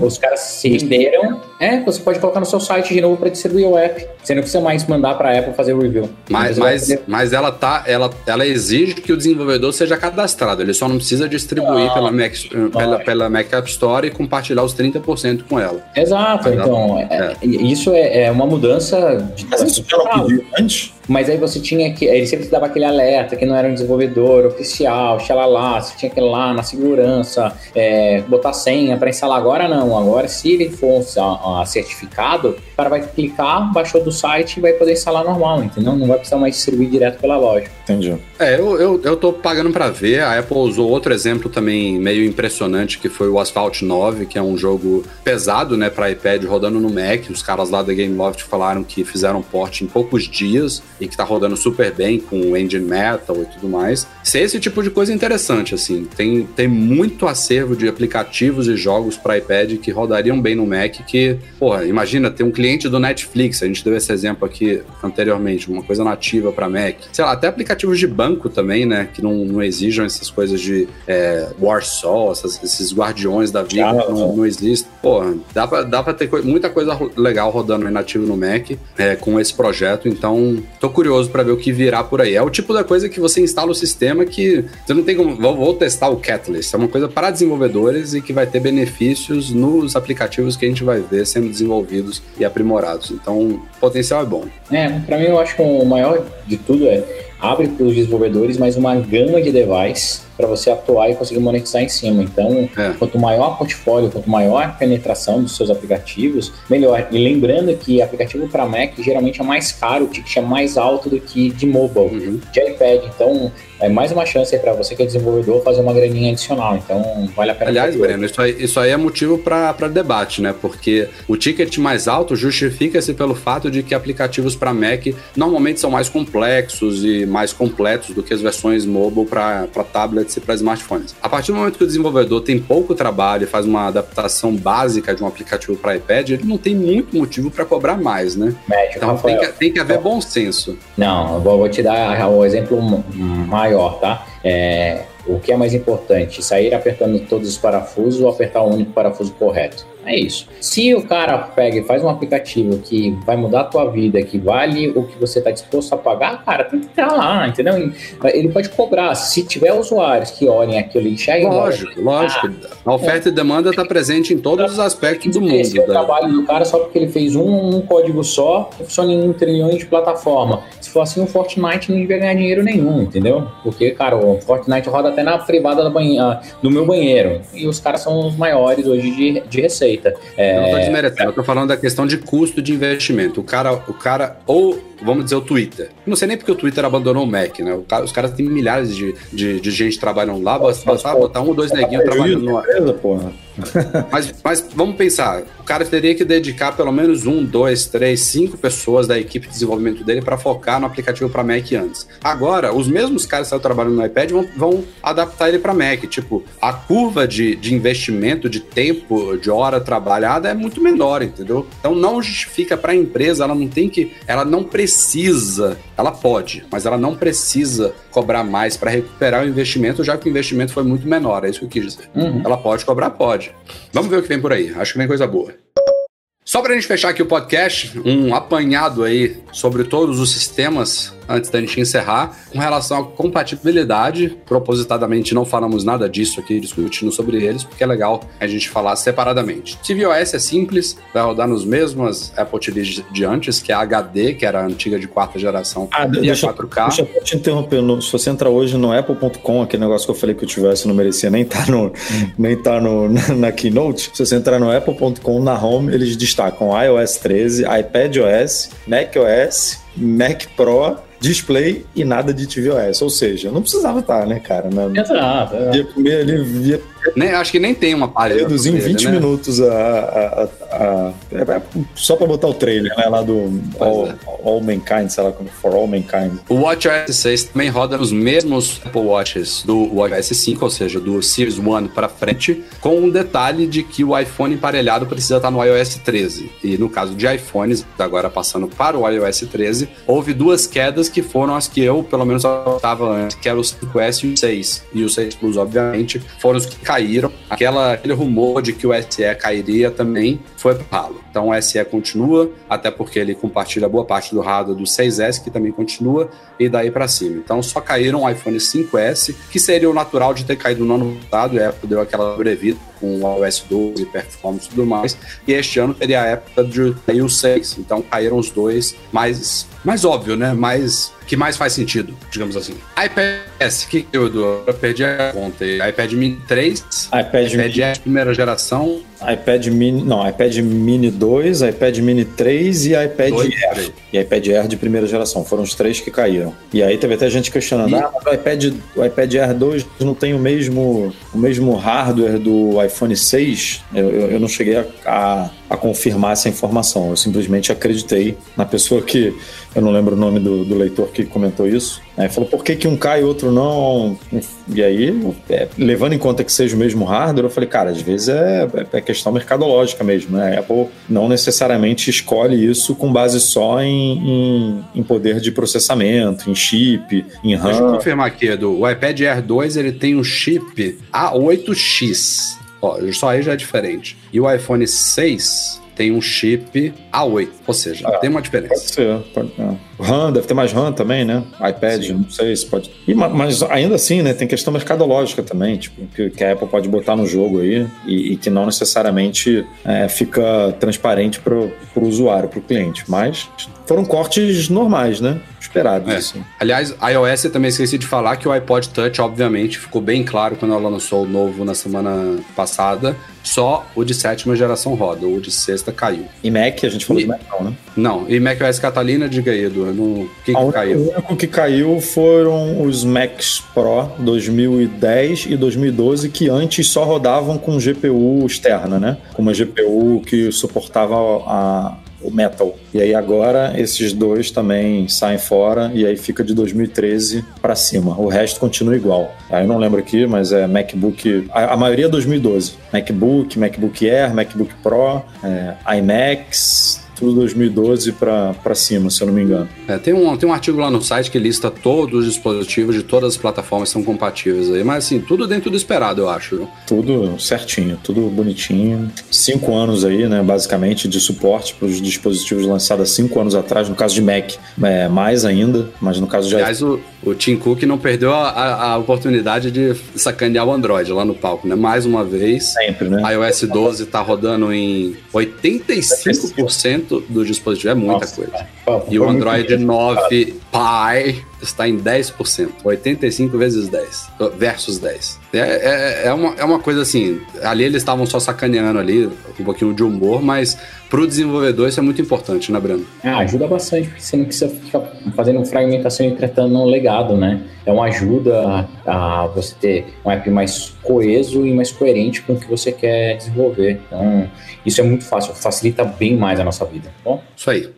os caras se renderam. É, você pode colocar no seu site de novo para distribuir o app. Você não precisa mais mandar para a Apple fazer o review. Mas, mas, mas ela tá, ela, ela exige que o desenvolvedor seja cadastrado. Ele só não precisa distribuir Não. pela, Mac, pela, pela Mac App Store e compartilhar os 30% com ela. Exato, Mas então, é- isso é, é uma mudança de Mas isso já não pediu antes? Mas aí você tinha que. Ele sempre dava aquele alerta que não era um desenvolvedor oficial, xalala, você tinha que ir lá na segurança, é, botar senha para instalar. Agora não. Agora, se ele for ah, ah, certificado, o cara vai clicar, baixou do site e vai poder instalar normal, entendeu? Não vai precisar mais distribuir direto pela loja. Entendi. É, eu, eu, eu tô pagando pra ver. A Apple usou outro exemplo também meio impressionante, que foi o Asphalt 9, que é um jogo pesado, né, pra iPad rodando no Mac. Os caras lá da Gameloft falaram que fizeram porte em poucos dias e que tá rodando super bem com o Engine Metal e tudo mais. Isso é esse tipo de coisa interessante, assim. Tem, tem muito acervo de aplicativos e jogos pra iPad que rodariam bem no Mac, que, porra, imagina, ter um cliente do Netflix, a gente deu esse exemplo aqui anteriormente, uma coisa nativa pra Mac. Sei lá, até aplicativos de banco também, né, que não, não exijam essas coisas de é, Warsaw, essas- esses guardiões da vida Ah, que não, não existem. Porra, dá pra, dá pra ter coi- muita coisa legal rodando aí nativo no Mac é, com esse projeto, então tô curioso pra ver o que virá por aí. É o tipo da coisa que você instala o sistema que você não tem como. Vou, vou testar o Catalyst, é uma coisa para desenvolvedores e que vai ter benefícios nos aplicativos que a gente vai ver sendo desenvolvidos e aprimorados. Então, o potencial é bom. É, pra mim eu acho que o maior de tudo é abre para os desenvolvedores mais uma gama de devices para você atuar e conseguir monetizar em cima. Então, É. quanto maior portfólio, quanto maior a penetração dos seus aplicativos, melhor. E lembrando que aplicativo para Mac geralmente é mais caro, o ticket é mais alto do que de mobile, Uhum. de iPad. Então, é mais uma chance para você que é desenvolvedor fazer uma graninha adicional. Então, vale a pena. Aliás. Breno, isso aí, isso aí é motivo para debate, né? Porque o ticket mais alto justifica-se pelo fato de que aplicativos para Mac normalmente são mais complexos e mais completos do que as versões mobile para tablets e para smartphones. A partir do momento que o desenvolvedor tem pouco trabalho e faz uma adaptação básica de um aplicativo para iPad, ele não tem muito motivo para cobrar mais, né? Médio, Então tem que, tem que haver bom senso. Não, vou, vou te dar o exemplo maior, tá? É, o que é mais importante, sair apertando todos os parafusos ou apertar o único parafuso correto? É isso. Se o cara pega e faz um aplicativo que vai mudar a tua vida, que vale o que você está disposto a pagar, cara, tem que estar lá, entendeu? Ele pode cobrar. Se tiver usuários que olhem aquilo e enxerguem, Lógico, lógico. A oferta e demanda está presente em todos os aspectos do mundo. Esse é o né? trabalho do cara só porque ele fez um, um código só funciona em um trilhão de plataforma. Se for assim, o Fortnite não devia ganhar dinheiro nenhum, entendeu? Porque, cara, o Fortnite roda até na privada da banhe- ah, do meu banheiro. E os caras são os maiores hoje de, de receita. Eu não tô É, desmerecendo, eu tô falando da questão de custo de investimento. O cara, o cara ou, vamos dizer, o Twitter. Não sei nem porque o Twitter abandonou o Mac, né? Os caras têm milhares de, de, de gente trabalhando lá, basta botar um ou dois neguinhos trabalhando no, Beleza, porra. mas, mas vamos pensar, o cara teria que dedicar pelo menos um, dois, três, cinco pessoas da equipe de desenvolvimento dele para focar no aplicativo para Mac antes. Agora, os mesmos caras que estão trabalhando no iPad vão, vão adaptar ele para Mac. Tipo, a curva de, de investimento, de tempo, de hora trabalhada é muito menor, entendeu? Então não justifica para a empresa, ela não tem que, ela não precisa, ela pode, mas ela não precisa cobrar mais para recuperar o investimento, já que o investimento foi muito menor. É isso que eu quis dizer. Uhum. Ela pode cobrar? Pode. Vamos ver o que vem por aí. Acho que vem coisa boa. Só pra gente fechar aqui o podcast, um apanhado aí sobre todos os sistemas antes da gente encerrar, com relação à compatibilidade. Propositadamente não falamos nada disso aqui, discutindo sobre eles, porque é legal a gente falar separadamente. tvOS é simples, vai rodar nos mesmos Apple TVs de antes, que é a HD, que era a antiga de quarta geração, Ah, e deixa, a 4K. deixa eu te interromper. No- se você entrar hoje no apple.com, aquele negócio que eu falei que eu tivesse não merecia nem estar no, nem tá no, na, na Keynote. Se você entrar no apple.com, na home, eles destacam iOS 13, iPadOS, macOS, Mac Pro, Display e nada de tvOS. Ou seja, não precisava estar, né, cara? Na, Exato. exato. ia comer ali, ia Nem, acho que nem tem uma página. reduzir em dele, 20 né? minutos a, a, a- é- é só pra botar o trailer, né? Lá do All, All Mankind, sei lá como, For All Mankind. O WatchOS 6 também roda nos mesmos Apple Watches do WatchOS 5, ou seja, do Series 1 para frente, com um detalhe de que o iPhone emparelhado precisa estar no iOS 13. E no caso de iPhones, agora passando para o iOS 13, houve duas quedas que foram as que eu, pelo menos, estava antes, que era o 5S e o 6. E o 6 Plus, obviamente, foram os que caíram. Aquela, aquele rumor de que o SE cairia também foi pro ralo. Então o SE continua, até porque ele compartilha boa parte do hardware do 6S, que também continua, e daí para cima. Então só caíram o iPhone 5S, que seria o natural de ter caído no ano passado, e a Apple deu aquela brevida com o iOS 12, performance e tudo mais. E este ano teria a época de o 6. Então caíram os dois mais, mais óbvio, né? Mais, que mais faz sentido, digamos assim. iPadS, o que eu perdi a conta. iPad Mini 3, iPad iPad Mini, primeira geração, iPad Mini, não, iPad Mini 2, iPad Mini 3 e iPad Dois, Air. três. E iPad Air de primeira geração. Foram os três que caíram. E aí teve até gente questionando: E- ah, mas o iPad, o iPad Air 2 não tem o mesmo, o mesmo hardware do iPhone 6? Eu, eu, eu não cheguei a, a, a confirmar essa informação. Eu simplesmente acreditei na pessoa que. Eu não lembro o nome do, do leitor que comentou isso. Aí falou, por que, que um cai e outro não? E aí, é, levando em conta que seja o mesmo hardware, eu falei, cara, às vezes é, é questão mercadológica mesmo, né? A Apple não necessariamente escolhe isso com base só em, em, em poder de processamento, em chip, em Deixa eu RAM. confirmar aqui, Edu. O iPad Air 2 ele tem um chip A8X. Ó, só aí já é diferente. E o iPhone 6 tem um chip A8. Ou seja, Ah, tem uma Pode diferença. ser. Pode, é. RAM, deve ter mais RAM também, né? iPad, Sim. não sei se pode. E, ma- mas ainda assim, né? Tem questão mercadológica também, tipo, que, que a Apple pode botar no jogo aí e, e que não necessariamente é, fica transparente para o usuário, para o cliente. Mas foram cortes normais, né? Esperados. É. assim. Aliás, iOS eu também esqueci de falar que o iPod Touch, obviamente, ficou bem claro quando ela lançou o novo na semana passada. Só o de sétima geração roda, o de sexta caiu. E Mac, a gente falou E- de Mac, não, né? Não, e macOS Catalina, diga aí, Edu, no, o que, que caiu? O único que caiu foram os Macs Pro 2010 e 2012, que antes só rodavam com GPU externa, né? Com uma GPU que suportava a, o Metal. E aí agora esses dois também saem fora e aí fica de 2013 para cima. O resto continua igual. Aí eu não lembro aqui, mas é MacBook. A, a maioria é 2012. MacBook, MacBook Air, MacBook Pro, é, iMacs, tudo 2012 para cima, se eu não me engano. É, tem, um, tem um artigo lá no site que lista todos os dispositivos de todas as plataformas que são compatíveis aí, mas assim, tudo dentro do esperado, eu acho. viu? Tudo certinho, tudo bonitinho. Cinco anos aí, né, basicamente, de suporte para os dispositivos lançados há cinco anos atrás. No caso de Mac, é, mais ainda, mas no caso de Aliás, o, o Tim Cook não perdeu a, a- a oportunidade de sacanear o Android lá no palco, né? Mais uma vez. sempre, né? A iOS 12 tá rodando em 85% do dispositivo, é muita Nossa, coisa. cara. E o Android mesmo. 9 Pie está em 10%. 85 vezes 10. Versus 10. É, é, é, uma, é uma coisa assim. Ali eles estavam só sacaneando ali, um pouquinho de humor, mas pro desenvolvedor isso é muito importante, né, Breno? Ah, ajuda bastante, porque você não precisa ficar fazendo fragmentação e tratando um legado, né? Então ajuda a, a você ter um app mais coeso e mais coerente com o que você quer desenvolver. Então, isso é muito fácil, facilita bem mais a nossa vida, tá bom? Isso aí.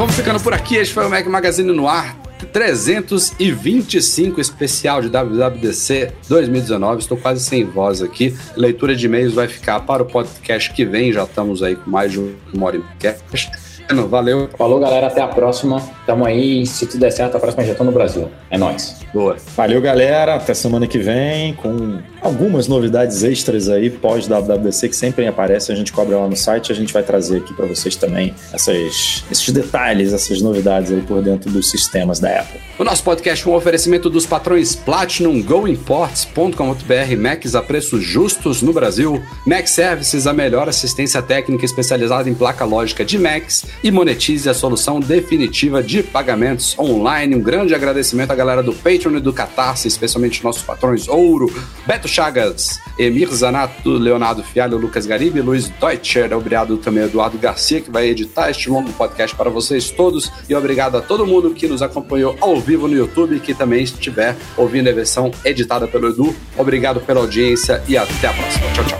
Vamos ficando por aqui. Este foi o Mac Magazine no ar. 325 especial de WWDC 2019. Estou quase sem voz aqui. Leitura de e-mails vai ficar para o podcast que vem. Já estamos aí com mais de uma hora e meia. Breno, Valeu. Falou, galera, até a próxima. Tamo aí, se tudo der certo, a próxima já tô no Brasil. É nóis. Boa. Valeu, galera. Até semana que vem com algumas novidades extras aí pós WWDC que sempre aparece. A gente cobra lá no site. A gente vai trazer aqui para vocês também essas, esses detalhes, essas novidades aí por dentro dos sistemas da Apple. O nosso podcast é um oferecimento dos patrões Platinum, GoImports.com.br, Macs a preços justos no Brasil, Mac Services, a melhor assistência técnica especializada em placa lógica de Macs e monetize a solução definitiva de pagamentos online. Um grande agradecimento à galera do Patreon e do Catarse, especialmente nossos patrões Ouro, Beto Chagas, Emir Zanato, Leonardo Fialho, Lucas Garibe, Luiz Deutscher. Obrigado também Eduardo Garcia, que vai editar este longo podcast para vocês todos. E obrigado a todo mundo que nos acompanhou ao vivo no YouTube e que também estiver ouvindo a versão editada pelo Edu. Obrigado pela audiência e até a próxima. Tchau, tchau.